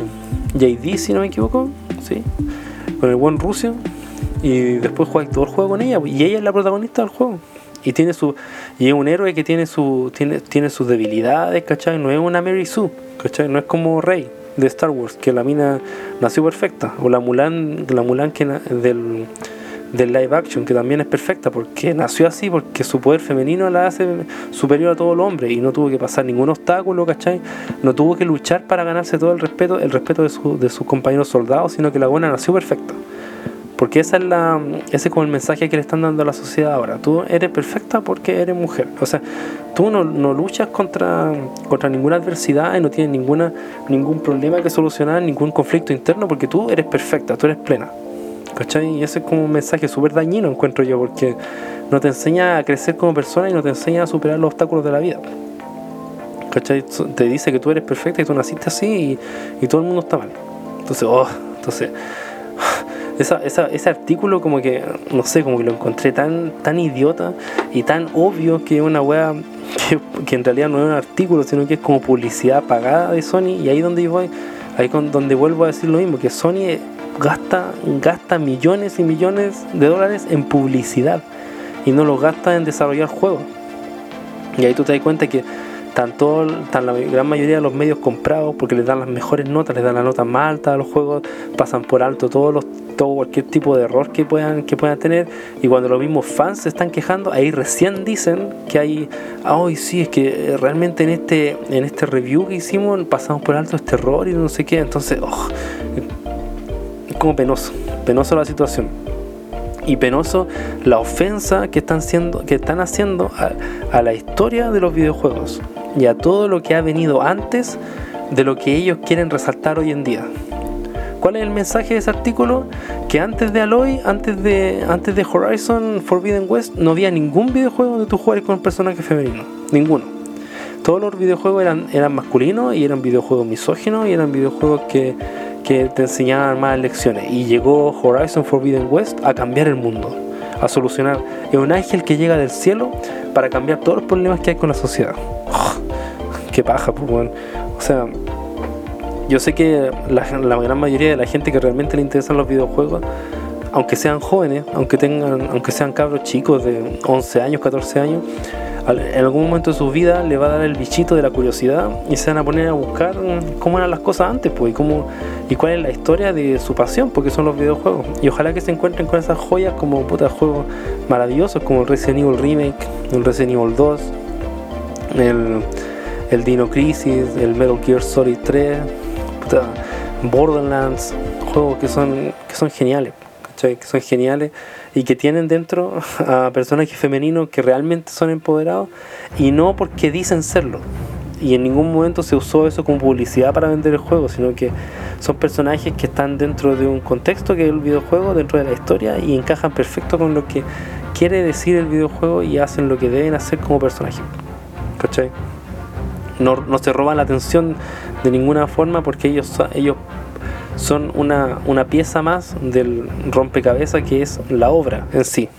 JD si no me equivoco, sí, con el buen Rusia, y después jugáis todo el juego con ella, y ella es la protagonista del juego y tiene su y es un héroe que tiene su tiene, tiene sus debilidades, ¿cachai? No es una Mary Sue, ¿cachai? No es como Rey de Star Wars, que la mina nació perfecta, o la Mulan, la Mulan que del, del live action, que también es perfecta, porque nació así, porque su poder femenino la hace superior a todo el hombre y no tuvo que pasar ningún obstáculo, ¿cachai? No tuvo que luchar para ganarse todo el respeto, el respeto de, su, de sus compañeros soldados, sino que la buena nació perfecta. Porque esa es la, ese es como el mensaje que le están dando a la sociedad ahora. Tú eres perfecta porque eres mujer. O sea, tú no, no luchas contra, contra ninguna adversidad y no tienes ninguna, ningún problema que solucionar, ningún conflicto interno porque tú eres perfecta, tú eres plena. ¿Cachai? Y ese es como un mensaje súper dañino, encuentro yo, porque no te enseña a crecer como persona y no te enseña a superar los obstáculos de la vida. ¿Cachai? Te dice que tú eres perfecta y tú naciste así y, y todo el mundo está mal. Entonces, oh, entonces esa, ese artículo como que, no sé, como que lo encontré tan, tan idiota y tan obvio que es una wea que, en realidad no es un artículo, sino que es como publicidad pagada de Sony y ahí donde yo voy, ahí con, donde vuelvo a decir lo mismo, que Sony gasta, gasta millones y millones de dólares en publicidad y no lo gasta en desarrollar juegos. Y ahí tú te das cuenta que tanto tan la gran mayoría de los medios comprados porque les dan las mejores notas, les dan la nota más alta a los juegos, pasan por alto todos los todo cualquier tipo de error que puedan que puedan tener. Y cuando los mismos fans se están quejando ahí recién dicen que hay ay sí es que realmente en este en este review que hicimos pasamos por alto este error y no sé qué entonces oh, es como penoso penoso la situación. Y penoso la ofensa que están siendo que están haciendo a la historia de los videojuegos y a todo lo que ha venido antes de lo que ellos quieren resaltar hoy en día ¿Cuál es el mensaje de ese artículo? Que antes de Aloy, antes de, antes de Horizon Forbidden West, no había ningún videojuego donde tú jugaras con un personaje femenino. Ninguno. Todos los videojuegos eran, eran masculinos y eran videojuegos misóginos y eran videojuegos que, que te enseñaban más lecciones. Y llegó Horizon Forbidden West a cambiar el mundo, a solucionar. Es un ángel que llega del cielo para cambiar todos los problemas que hay con la sociedad. qué paja, pues, bueno. O sea, yo sé que la, gran mayoría de la gente que realmente le interesan los videojuegos, aunque sean jóvenes, aunque tengan, aunque sean cabros chicos de 11 años, 14 años, en algún momento de su vida le va a dar el bichito de la curiosidad y se van a poner a buscar cómo eran las cosas antes, pues, y cómo y cuál es la historia de su pasión, porque son los videojuegos. Y ojalá que se encuentren con esas joyas como puta juegos maravillosos como el Resident Evil Remake, el Resident Evil 2, el, el Dino Crisis, el Metal Gear Solid 3, Borderlands, juegos que son, que son geniales, que son geniales y que tienen dentro a personajes femeninos que realmente son empoderados y no porque dicen serlo. Y en ningún momento se usó eso como publicidad para vender el juego, sino que son personajes que están dentro de un contexto que es el videojuego, dentro de la historia y encajan perfecto con lo que quiere decir el videojuego y hacen lo que deben hacer como personajes. ¿Cachai? No, no se roban la atención de ninguna forma porque ellos, ellos son una, una pieza más del rompecabezas que es la obra en sí.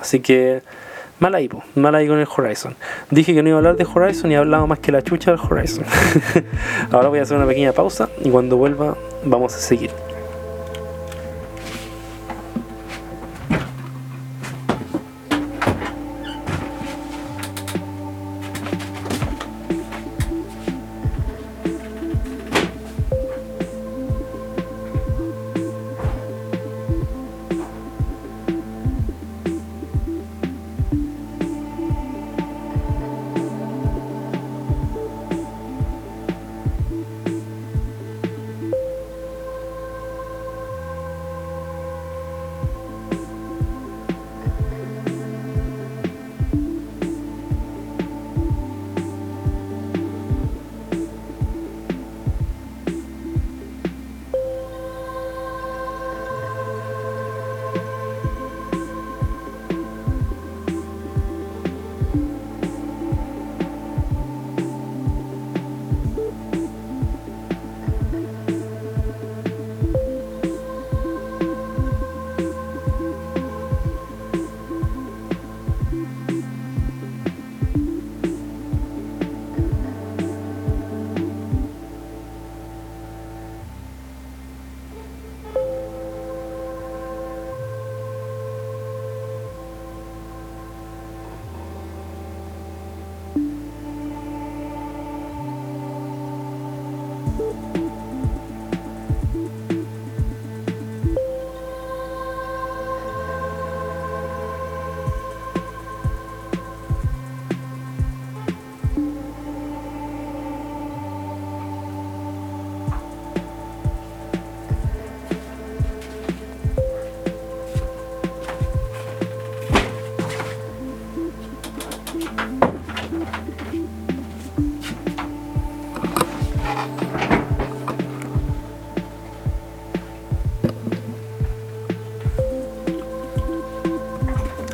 Así que mal ahí, mal ahí con el Horizon. Dije que no iba a hablar de Horizon y he hablado más que la chucha del Horizon. Ahora voy a hacer una pequeña pausa y cuando vuelva vamos a seguir.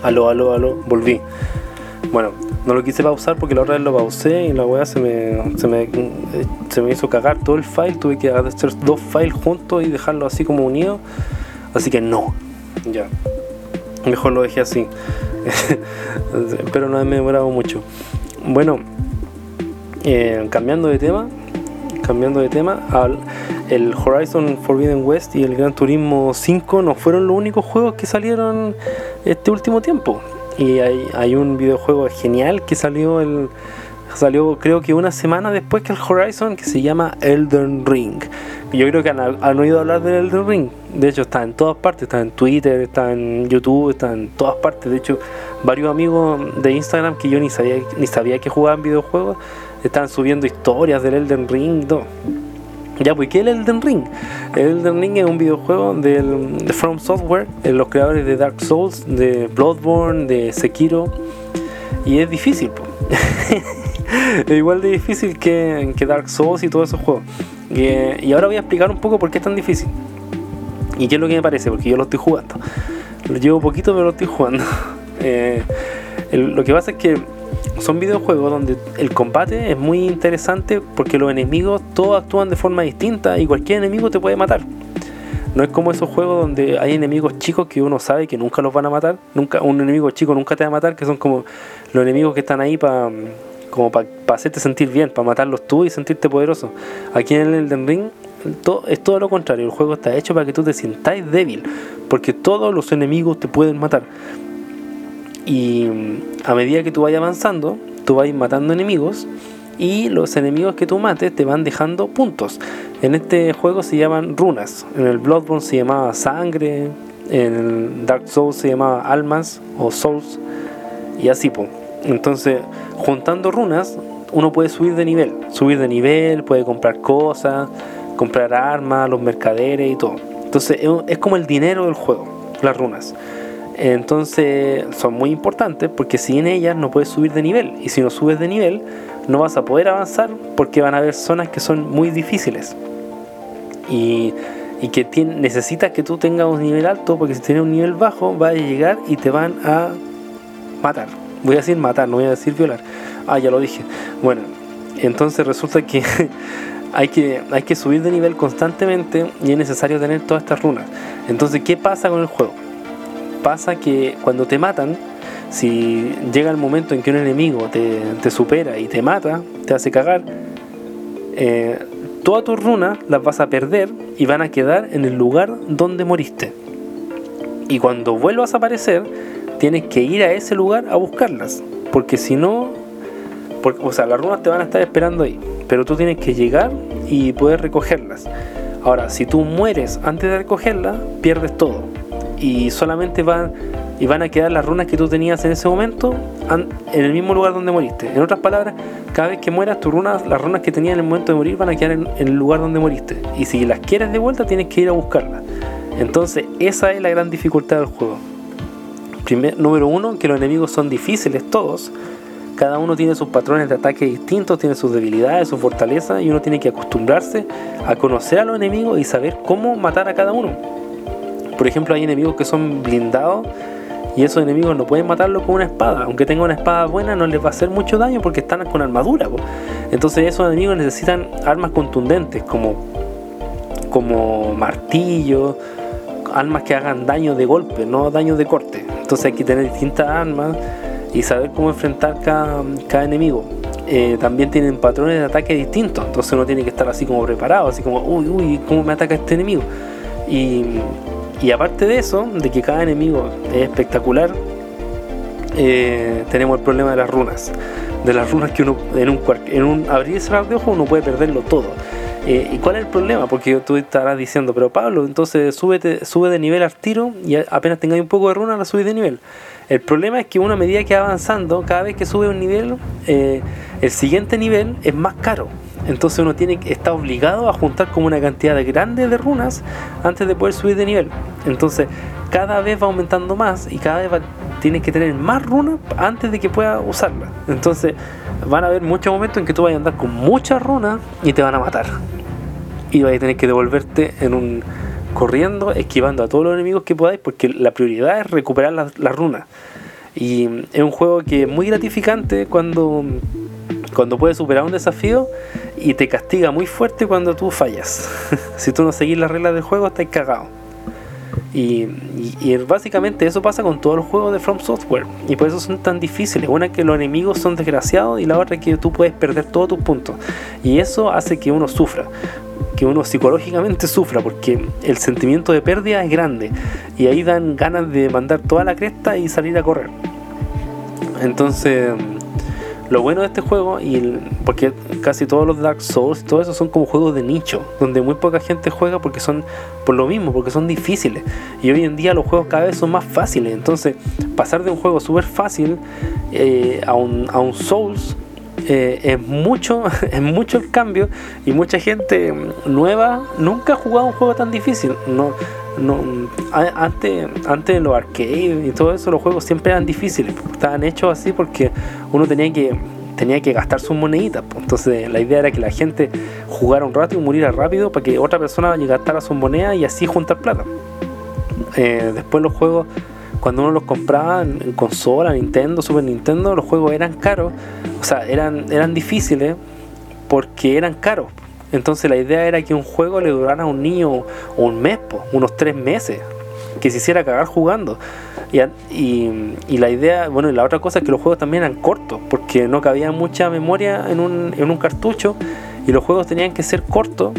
Aló, aló, aló, volví. Bueno, no lo quise pausar porque la otra vez lo pausé y la weá se me, se me, se me hizo cagar todo el file. Tuve que hacer dos files juntos y dejarlo así como unido. Así que no, ya. Mejor lo dejé así. Pero no me he demorado mucho. Bueno, eh, cambiando de tema, cambiando de tema, al, el Horizon Forbidden West y el Gran Turismo 5 no fueron los únicos juegos que salieron este último tiempo. Y hay, un videojuego genial que salió el salió creo que una semana después que el Horizon que se llama Elden Ring. Yo creo que han, han, oído hablar del Elden Ring. De hecho está en todas partes, está en Twitter, está en YouTube, está en todas partes. De hecho, varios amigos de Instagram que yo ni sabía ni sabía que jugaban videojuegos están subiendo historias del Elden Ring. Ya, pues, ¿qué es el Elden Ring? El Elden Ring es un videojuego de From Software, los creadores de Dark Souls, de Bloodborne, de Sekiro. Y es difícil, es igual de difícil que, Dark Souls y todos esos juegos. Y, y, ahora voy a explicar un poco por qué es tan difícil. Y qué es lo que me parece, porque yo lo estoy jugando. Lo llevo poquito, pero lo estoy jugando. Eh, lo que pasa es que son videojuegos donde el combate es muy interesante porque los enemigos todos actúan de forma distinta y cualquier enemigo te puede matar. No es como esos juegos donde hay enemigos chicos que uno sabe que nunca los van a matar. Nunca, un enemigo chico nunca te va a matar, que son como los enemigos que están ahí para como hacerte sentir bien, para matarlos tú y sentirte poderoso. Aquí en el Elden Ring todo, es todo lo contrario. El juego está hecho para que tú te sientas débil, porque todos los enemigos te pueden matar. Y a medida que tú vayas avanzando, tú vas matando enemigos y los enemigos que tú mates te van dejando puntos. En este juego se llaman runas. En el Bloodborne se llamaba sangre. En el Dark Souls se llamaba almas o souls. Y así, pues. Entonces, juntando runas, uno puede subir de nivel. Subir de nivel, puede comprar cosas, comprar armas, los mercaderes y todo. Entonces, es como el dinero del juego, las runas. Entonces son muy importantes porque sin ellas no puedes subir de nivel. Y si no subes de nivel, no vas a poder avanzar porque van a haber zonas que son muy difíciles. Y, que necesitas que tú tengas un nivel alto porque si tienes un nivel bajo vas a llegar y te van a matar. Voy a decir matar, no voy a decir violar. Ah, ya lo dije. Bueno, entonces resulta que hay que, hay que subir de nivel constantemente y es necesario tener todas estas runas. Entonces, ¿qué pasa con el juego? Pasa que cuando te matan, si llega el momento en que un enemigo te, supera y te mata, te hace cagar, eh, todas tus runas las vas a perder y van a quedar en el lugar donde moriste. Y cuando vuelvas a aparecer, tienes que ir a ese lugar a buscarlas. Porque si no, o sea, las runas te van a estar esperando ahí. Pero tú tienes que llegar y poder recogerlas. Ahora, si tú mueres antes de recogerlas, pierdes todo y solamente van, y van a quedar las runas que tú tenías en ese momento en el mismo lugar donde moriste. En otras palabras, cada vez que mueras, tus las runas que tenías en el momento de morir van a quedar en, el lugar donde moriste. Y si las quieres de vuelta, tienes que ir a buscarlas. Entonces, esa es la gran dificultad del juego. Número uno, que los enemigos son difíciles todos. Cada uno tiene sus patrones de ataque distintos, tiene sus debilidades, sus fortalezas, y uno tiene que acostumbrarse a conocer a los enemigos y saber cómo matar a cada uno. Por ejemplo, hay enemigos que son blindados y esos enemigos no pueden matarlo con una espada. Aunque tenga una espada buena, no les va a hacer mucho daño porque están con armadura. Entonces, esos enemigos necesitan armas contundentes como, como martillo, armas que hagan daño de golpe, no daño de corte. Entonces, hay que tener distintas armas y saber cómo enfrentar cada, cada enemigo. Eh, también tienen patrones de ataque distintos, entonces uno tiene que estar así como preparado, así como, uy, uy, ¿cómo me ataca este enemigo? Y y aparte de eso, de que cada enemigo es espectacular, eh, tenemos el problema de las runas. De las runas que uno en un, en un abrir y cerrar de ojos uno puede perderlo todo. Eh, ¿Y cuál es el problema? Porque tú estarás diciendo, pero Pablo, entonces sube de nivel al tiro y apenas tengáis un poco de runa la subes de nivel. El problema es que una medida que va avanzando, cada vez que sube un nivel, eh, el siguiente nivel es más caro. Entonces uno tiene está obligado a juntar como una cantidad grande de runas antes de poder subir de nivel. Entonces cada vez va aumentando más y cada vez va, tienes que tener más runas antes de que pueda usarlas. Entonces van a haber muchos momentos en que tú vas a andar con muchas runas y te van a matar. Y vas a tener que devolverte en un corriendo, esquivando a todos los enemigos que podáis, porque la prioridad es recuperar las, las runas. Y es un juego que es muy gratificante cuando, cuando puedes superar un desafío y te castiga muy fuerte cuando tú fallas. si tú no seguís las reglas del juego, estás cagado. Y, básicamente eso pasa con todos los juegos de From Software. Y por eso son tan difíciles. Una que los enemigos son desgraciados y la otra que tú puedes perder todos tus puntos. Y eso hace que uno sufra. Que uno psicológicamente sufra porque el sentimiento de pérdida es grande. Y ahí dan ganas de mandar toda la cresta y salir a correr. Entonces lo bueno de este juego, y porque casi todos los Dark Souls, todo eso son como juegos de nicho, donde muy poca gente juega porque son por lo mismo, porque son difíciles. Y hoy en día los juegos cada vez son más fáciles. Entonces, pasar de un juego súper fácil eh, a, un, a un Souls eh, es mucho es mucho el cambio y mucha gente nueva nunca ha jugado un juego tan difícil. No no antes antes los arcades y todo eso los juegos siempre eran difíciles estaban hechos así porque uno tenía que tenía que gastar sus moneditas entonces la idea era que la gente jugara un rato y muriera rápido para que otra persona gastara sus monedas y así juntar plata. Eh, después los juegos cuando uno los compraba en, consola, Nintendo, Super Nintendo, los juegos eran caros, o sea, eran, eran difíciles porque eran caros. Entonces la idea era que un juego le durara a un niño un mes, unos tres meses, que se hiciera cagar jugando. Y, la idea, bueno, y la otra cosa es que los juegos también eran cortos, porque no cabía mucha memoria en un, en un cartucho y los juegos tenían que ser cortos.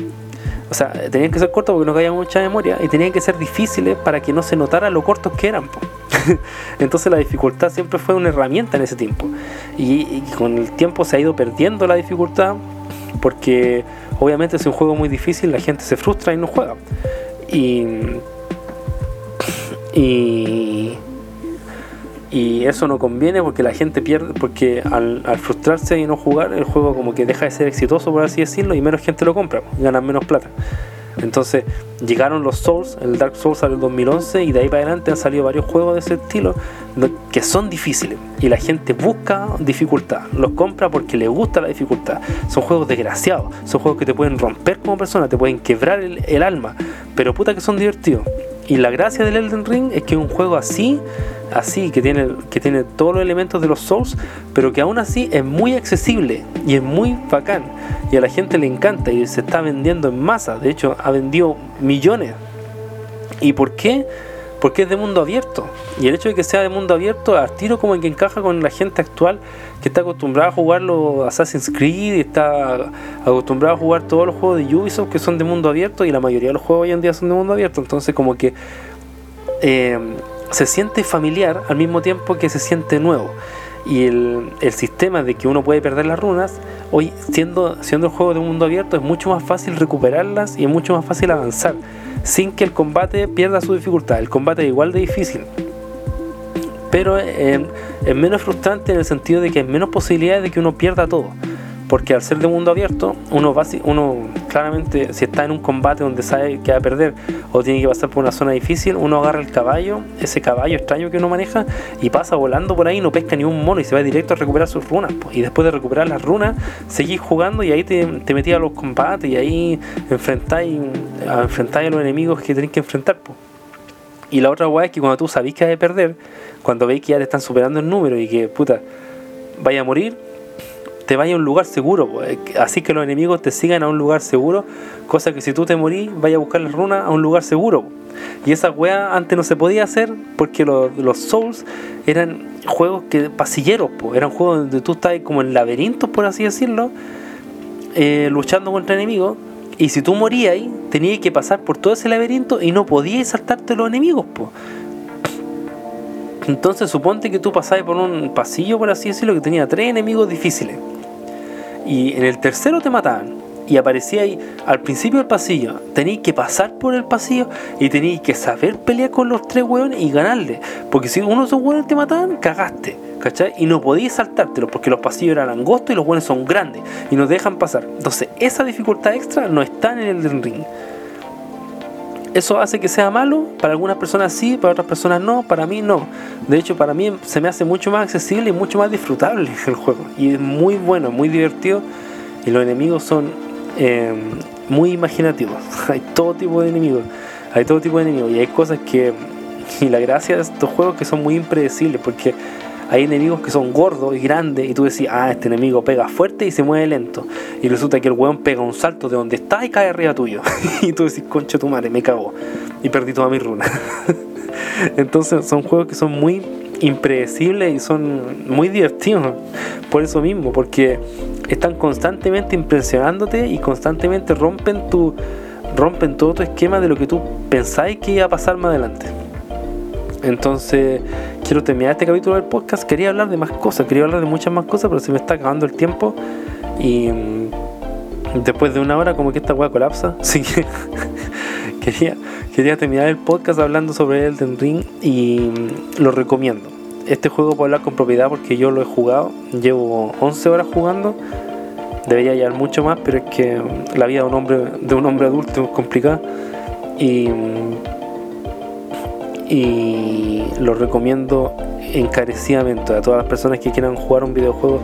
O sea, tenían que ser cortos porque no cabía mucha memoria y tenían que ser difíciles para que no se notara lo cortos que eran. Entonces la dificultad siempre fue una herramienta en ese tiempo. y, con el tiempo se ha ido perdiendo la dificultad porque obviamente es un juego muy difícil, la gente se frustra y no juega. Y, y, eso no conviene porque la gente pierde, porque al, frustrarse y no jugar, el juego como que deja de ser exitoso, por así decirlo, y menos gente lo compra, ganan menos plata. Entonces llegaron los Souls, el Dark Souls salió en 2011 y de ahí para adelante han salido varios juegos de ese estilo que son difíciles y la gente busca dificultad, los compra porque le gusta la dificultad. Son juegos desgraciados, son juegos que te pueden romper como persona, te pueden quebrar el, alma, pero puta que son divertidos. Y la gracia del Elden Ring es que es un juego así, así, que tiene, que tiene todos los elementos de los Souls, pero que aún así es muy accesible y es muy bacán. Y a la gente le encanta y se está vendiendo en masa. De hecho, ha vendido millones. ¿Y por qué? Porque es de mundo abierto. Y el hecho de que sea de mundo abierto, al tiro como que encaja con la gente actual que está acostumbrada a jugar los Assassin's Creed y está acostumbrada a jugar todos los juegos de Ubisoft que son de mundo abierto y la mayoría de los juegos hoy en día son de mundo abierto. Entonces como que eh, se siente familiar al mismo tiempo que se siente nuevo y el, sistema de que uno puede perder las runas, hoy siendo, siendo el juego de mundo abierto es mucho más fácil recuperarlas y es mucho más fácil avanzar, sin que el combate pierda su dificultad. El combate es igual de difícil, pero es menos frustrante en el sentido de que hay menos posibilidades de que uno pierda todo porque al ser de mundo abierto, uno, uno claramente, si está en un combate donde sabe que va a perder o tiene que pasar por una zona difícil, uno agarra el caballo, ese caballo extraño que uno maneja, y pasa volando por ahí, no pesca ni un mono y se va directo a recuperar sus runas. Y después de recuperar las runas, seguís jugando y ahí te, te a los combates y ahí enfrentáis enfrentáis a los enemigos que tenéis que enfrentar. Y la otra weá es que cuando tú sabís que vas a perder, cuando veis que ya te están superando el número y que puta, vaya a morir, te vaya a un lugar seguro, así que los enemigos te sigan a un lugar seguro, cosa que si tú te morís, vaya a buscar la runa a un lugar seguro. Y esa weá antes no se podía hacer porque los, Souls eran juegos que pasilleros, eran juegos donde tú estás como en laberintos, por así decirlo, eh, luchando contra enemigos. Y si tú morías ahí, tenías que pasar por todo ese laberinto y no podías saltarte los enemigos. Po. Entonces suponte que tú pasabas por un pasillo, por así decirlo, que tenía tres enemigos difíciles y en el tercero te mataban y aparecía ahí al principio del pasillo. Tenéis que pasar por el pasillo y tenéis que saber pelear con los tres hueones y ganarle. Porque si uno de esos hueones te mataban, cagaste. ¿Cachai? Y no podías saltártelo porque los pasillos eran angostos y los hueones son grandes y no dejan pasar. Entonces, esa dificultad extra no está en el ring. ¿Eso hace que sea malo? Para algunas personas sí, para otras personas no, para mí no. De hecho, para mí se me hace mucho más accesible y mucho más disfrutable el juego. Y es muy bueno, muy divertido. Y los enemigos son eh, muy imaginativos. hay todo tipo de enemigos. Hay todo tipo de enemigos. Y hay cosas que... Y la gracia de estos juegos que son muy impredecibles porque hay enemigos que son gordos y grandes y tú decís, ah, este enemigo pega fuerte y se mueve lento. Y resulta que el weón pega un salto de donde está y cae arriba tuyo. y tú decís, concha tu madre, me cago. Y perdí toda mi runa. Entonces son juegos que son muy impredecibles y son muy divertidos. Por eso mismo, porque están constantemente impresionándote y constantemente rompen tu rompen todo tu esquema de lo que tú pensáis que iba a pasar más adelante. Entonces, quiero terminar este capítulo del podcast. Quería hablar de más cosas, quería hablar de muchas más cosas, pero se me está acabando el tiempo. Y mm, después de una hora, como que esta weá colapsa. Así que quería, quería terminar el podcast hablando sobre Elden Ring y mm, lo recomiendo. Este juego puedo hablar con propiedad porque yo lo he jugado. Llevo 11 horas jugando. Debería llevar mucho más, pero es que mm, la vida de un hombre, de un hombre adulto es complicada. Y y lo recomiendo encarecidamente a todas las personas que quieran jugar un videojuego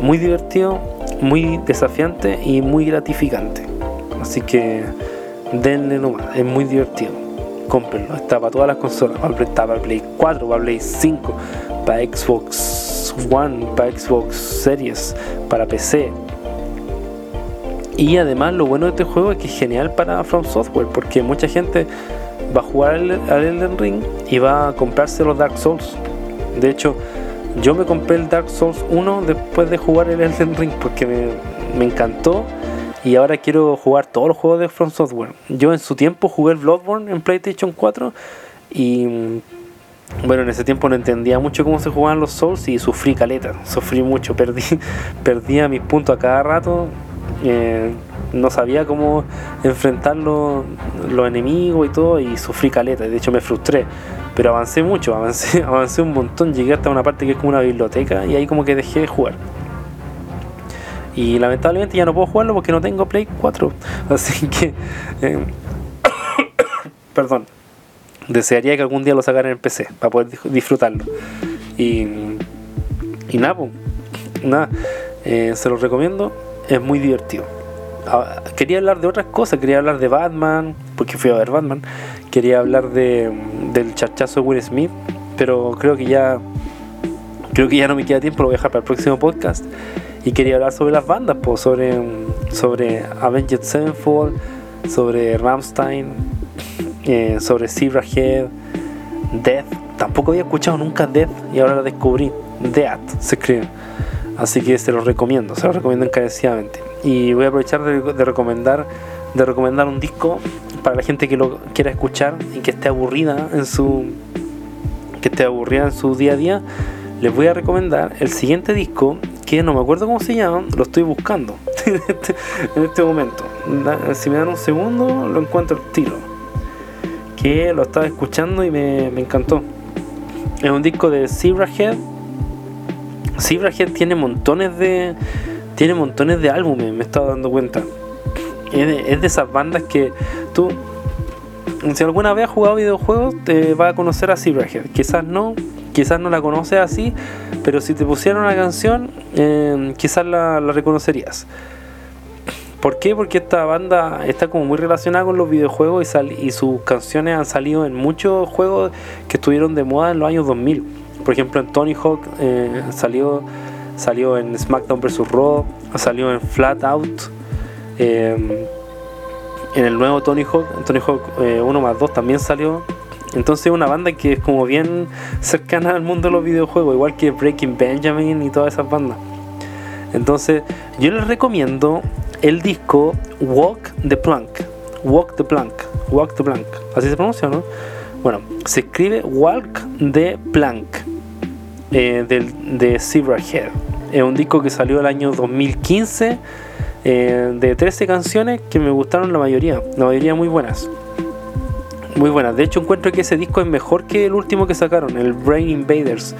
muy divertido, muy desafiante y muy gratificante. Así que denle nomás, es muy divertido. Cómprenlo, está para todas las consolas, está para Play 4, para Play 5, para Xbox One, para Xbox Series, para PC. Y además lo bueno de este juego es que es genial para From Software, porque mucha gente va a jugar al, Elden Ring y va a comprarse los Dark Souls. De hecho, yo me compré el Dark Souls 1 después de jugar el Elden Ring porque me, encantó y ahora quiero jugar todos los juegos de From Software. Yo en su tiempo jugué el Bloodborne en PlayStation 4 y bueno, en ese tiempo no entendía mucho cómo se jugaban los Souls y sufrí caleta, sufrí mucho, perdí, perdía mis puntos a cada rato. Eh, no sabía cómo enfrentar los, enemigos y todo y sufrí caleta, de hecho me frustré, pero avancé mucho, avancé, avancé un montón, llegué hasta una parte que es como una biblioteca y ahí como que dejé de jugar. Y lamentablemente ya no puedo jugarlo porque no tengo Play 4, así que... Eh, perdón, desearía que algún día lo sacaran en PC para poder disfrutarlo. Y, y nada, nada eh, se lo recomiendo, es muy divertido. Ah, quería hablar de otras cosas, quería hablar de Batman, porque fui a ver Batman, quería hablar de, del charchazo Will Smith, pero creo que ya creo que ya no me queda tiempo, lo voy a dejar para el próximo podcast. Y quería hablar sobre las bandas, pues, sobre, sobre Avenged Sevenfold, sobre Ramstein, eh, sobre Zebra Head, Death. Tampoco había escuchado nunca Death y ahora lo descubrí. Death se escribe. Así que se los recomiendo, se los recomiendo encarecidamente y voy a aprovechar de, recomendar de recomendar un disco para la gente que lo quiera escuchar y que esté aburrida en su que esté aburrida en su día a día. Les voy a recomendar el siguiente disco que no me acuerdo cómo se llama lo estoy buscando en, este, este, momento. Si me dan un segundo lo encuentro el tiro. Que lo estaba escuchando y me, me encantó. Es un disco de Zebrahead. Zebrahead tiene montones de tiene montones de álbumes, me he estado dando cuenta. Es de, esas bandas que tú, si alguna vez has jugado videojuegos, te vas a conocer a Zebrahead. Quizás no, quizás no la conoces así, pero si te pusieran una canción, eh, quizás la, reconocerías. ¿Por qué? Porque esta banda está como muy relacionada con los videojuegos y, y sus canciones han salido en muchos juegos que estuvieron de moda en los años 2000. Por ejemplo, en Tony Hawk eh, salió salió en SmackDown vs. Raw, salió en Flat Out, em, en el nuevo Tony Hawk, Tony Hawk 1 eh, más 2 también salió. Entonces es una banda que es como bien cercana al mundo de los videojuegos, igual que Breaking Benjamin y todas esas bandas. Entonces yo les recomiendo el disco Walk the Plank. Walk the Plank. Walk the Plank. Así se pronuncia, ¿no? Bueno, se escribe Walk the Plank eh, de Zebrahead. Es un disco que salió el año 2015 eh, de 13 canciones que me gustaron la mayoría, la mayoría muy buenas. Muy buenas. De hecho, encuentro que ese disco es mejor que el último que sacaron, el Brain Invaders.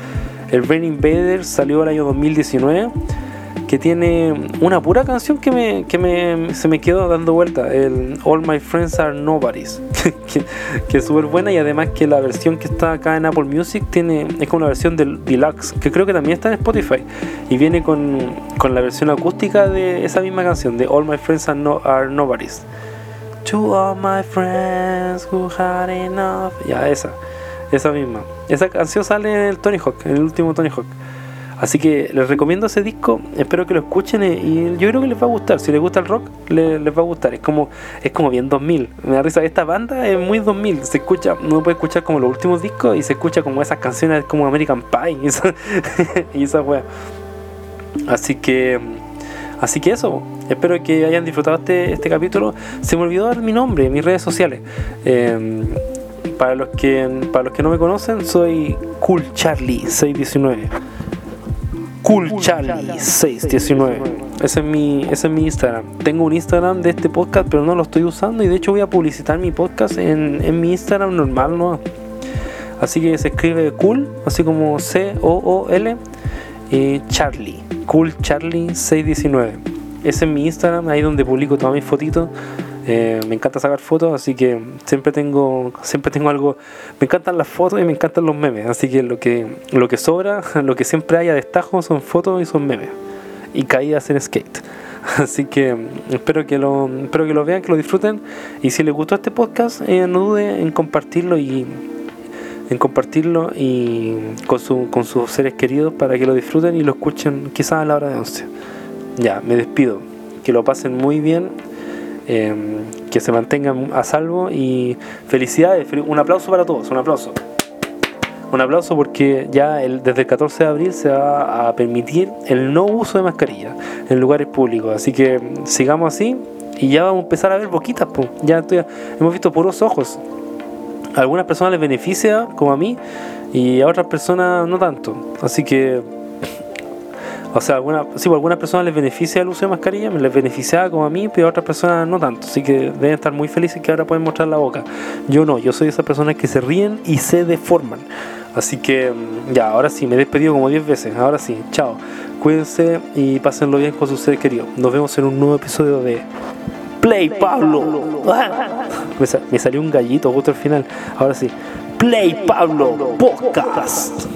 El Brain Invaders salió el año 2019 que tiene una pura canción que, me, que me, se me quedó dando vuelta, el All My Friends Are Nobodies, que, es súper buena y además que la versión que está acá en Apple Music tiene, es como la versión del Deluxe, que creo que también está en Spotify, y viene con, con la versión acústica de esa misma canción, de All My Friends Are, no, Nobodies. To all my friends who had enough. Ya, esa. esa misma. Esa canción sale en el Tony Hawk, en el último Tony Hawk. Así que les recomiendo ese disco, espero que lo escuchen y yo creo que les va a gustar. Si les gusta el rock, les, va a gustar. Es como, es como bien 2000. Me da risa, esta banda es muy 2000. Se escucha, uno puede escuchar como los últimos discos y se escucha como esas canciones como American Pie y esa, y wea. Así que, así que eso. Espero que hayan disfrutado este, este capítulo. Se me olvidó dar mi nombre, mis redes sociales. Em, para los que para los que no me conocen, soy Cool Charlie 619. Cool Charlie 619. Ese es mi ese es mi Instagram. Tengo un Instagram de este podcast, pero no lo estoy usando y de hecho voy a publicitar mi podcast en, en mi Instagram normal, ¿no? Así que se escribe cool, así como C O O L y Charlie. Cool Charlie 619. Ese es mi Instagram, ahí donde publico todas mis fotitos. Eh, me encanta sacar fotos, así que siempre tengo, siempre tengo algo. Me encantan las fotos y me encantan los memes, así que lo que, lo que sobra, lo que siempre hay a destajo son fotos y son memes y caídas en skate. Así que espero que lo, espero que lo vean, que lo disfruten y si les gustó este podcast, eh, no dude en compartirlo y en compartirlo y con, su, con sus seres queridos para que lo disfruten y lo escuchen quizás a la hora de 11. Ya, me despido. Que lo pasen muy bien Em, que se mantengan a salvo y felicidades, un aplauso para todos, un aplauso. Un aplauso porque ya el, desde el 14 de abril se va a permitir el no uso de mascarilla en lugares públicos, así que sigamos así y ya vamos a empezar a ver boquitas, pues. ya estoy, hemos visto puros ojos. A algunas personas les beneficia, como a mí, y a otras personas no tanto. Así que o sea, alguna, sí, a algunas personas les beneficia el uso de mascarilla, me les beneficiaba como a mí, pero a otras personas no tanto. Así que deben estar muy felices que ahora pueden mostrar la boca. Yo no, yo soy de esas personas que se ríen y se deforman. Así que mm, ya, ahora sí, me he despedido como 10 veces. Ahora sí, chao. Cuídense y pásenlo bien con sus seres queridos. Nos vemos en un nuevo episodio de Play Pablo. Me, salió un gallito justo al final. Ahora sí. Play Pablo Podcast.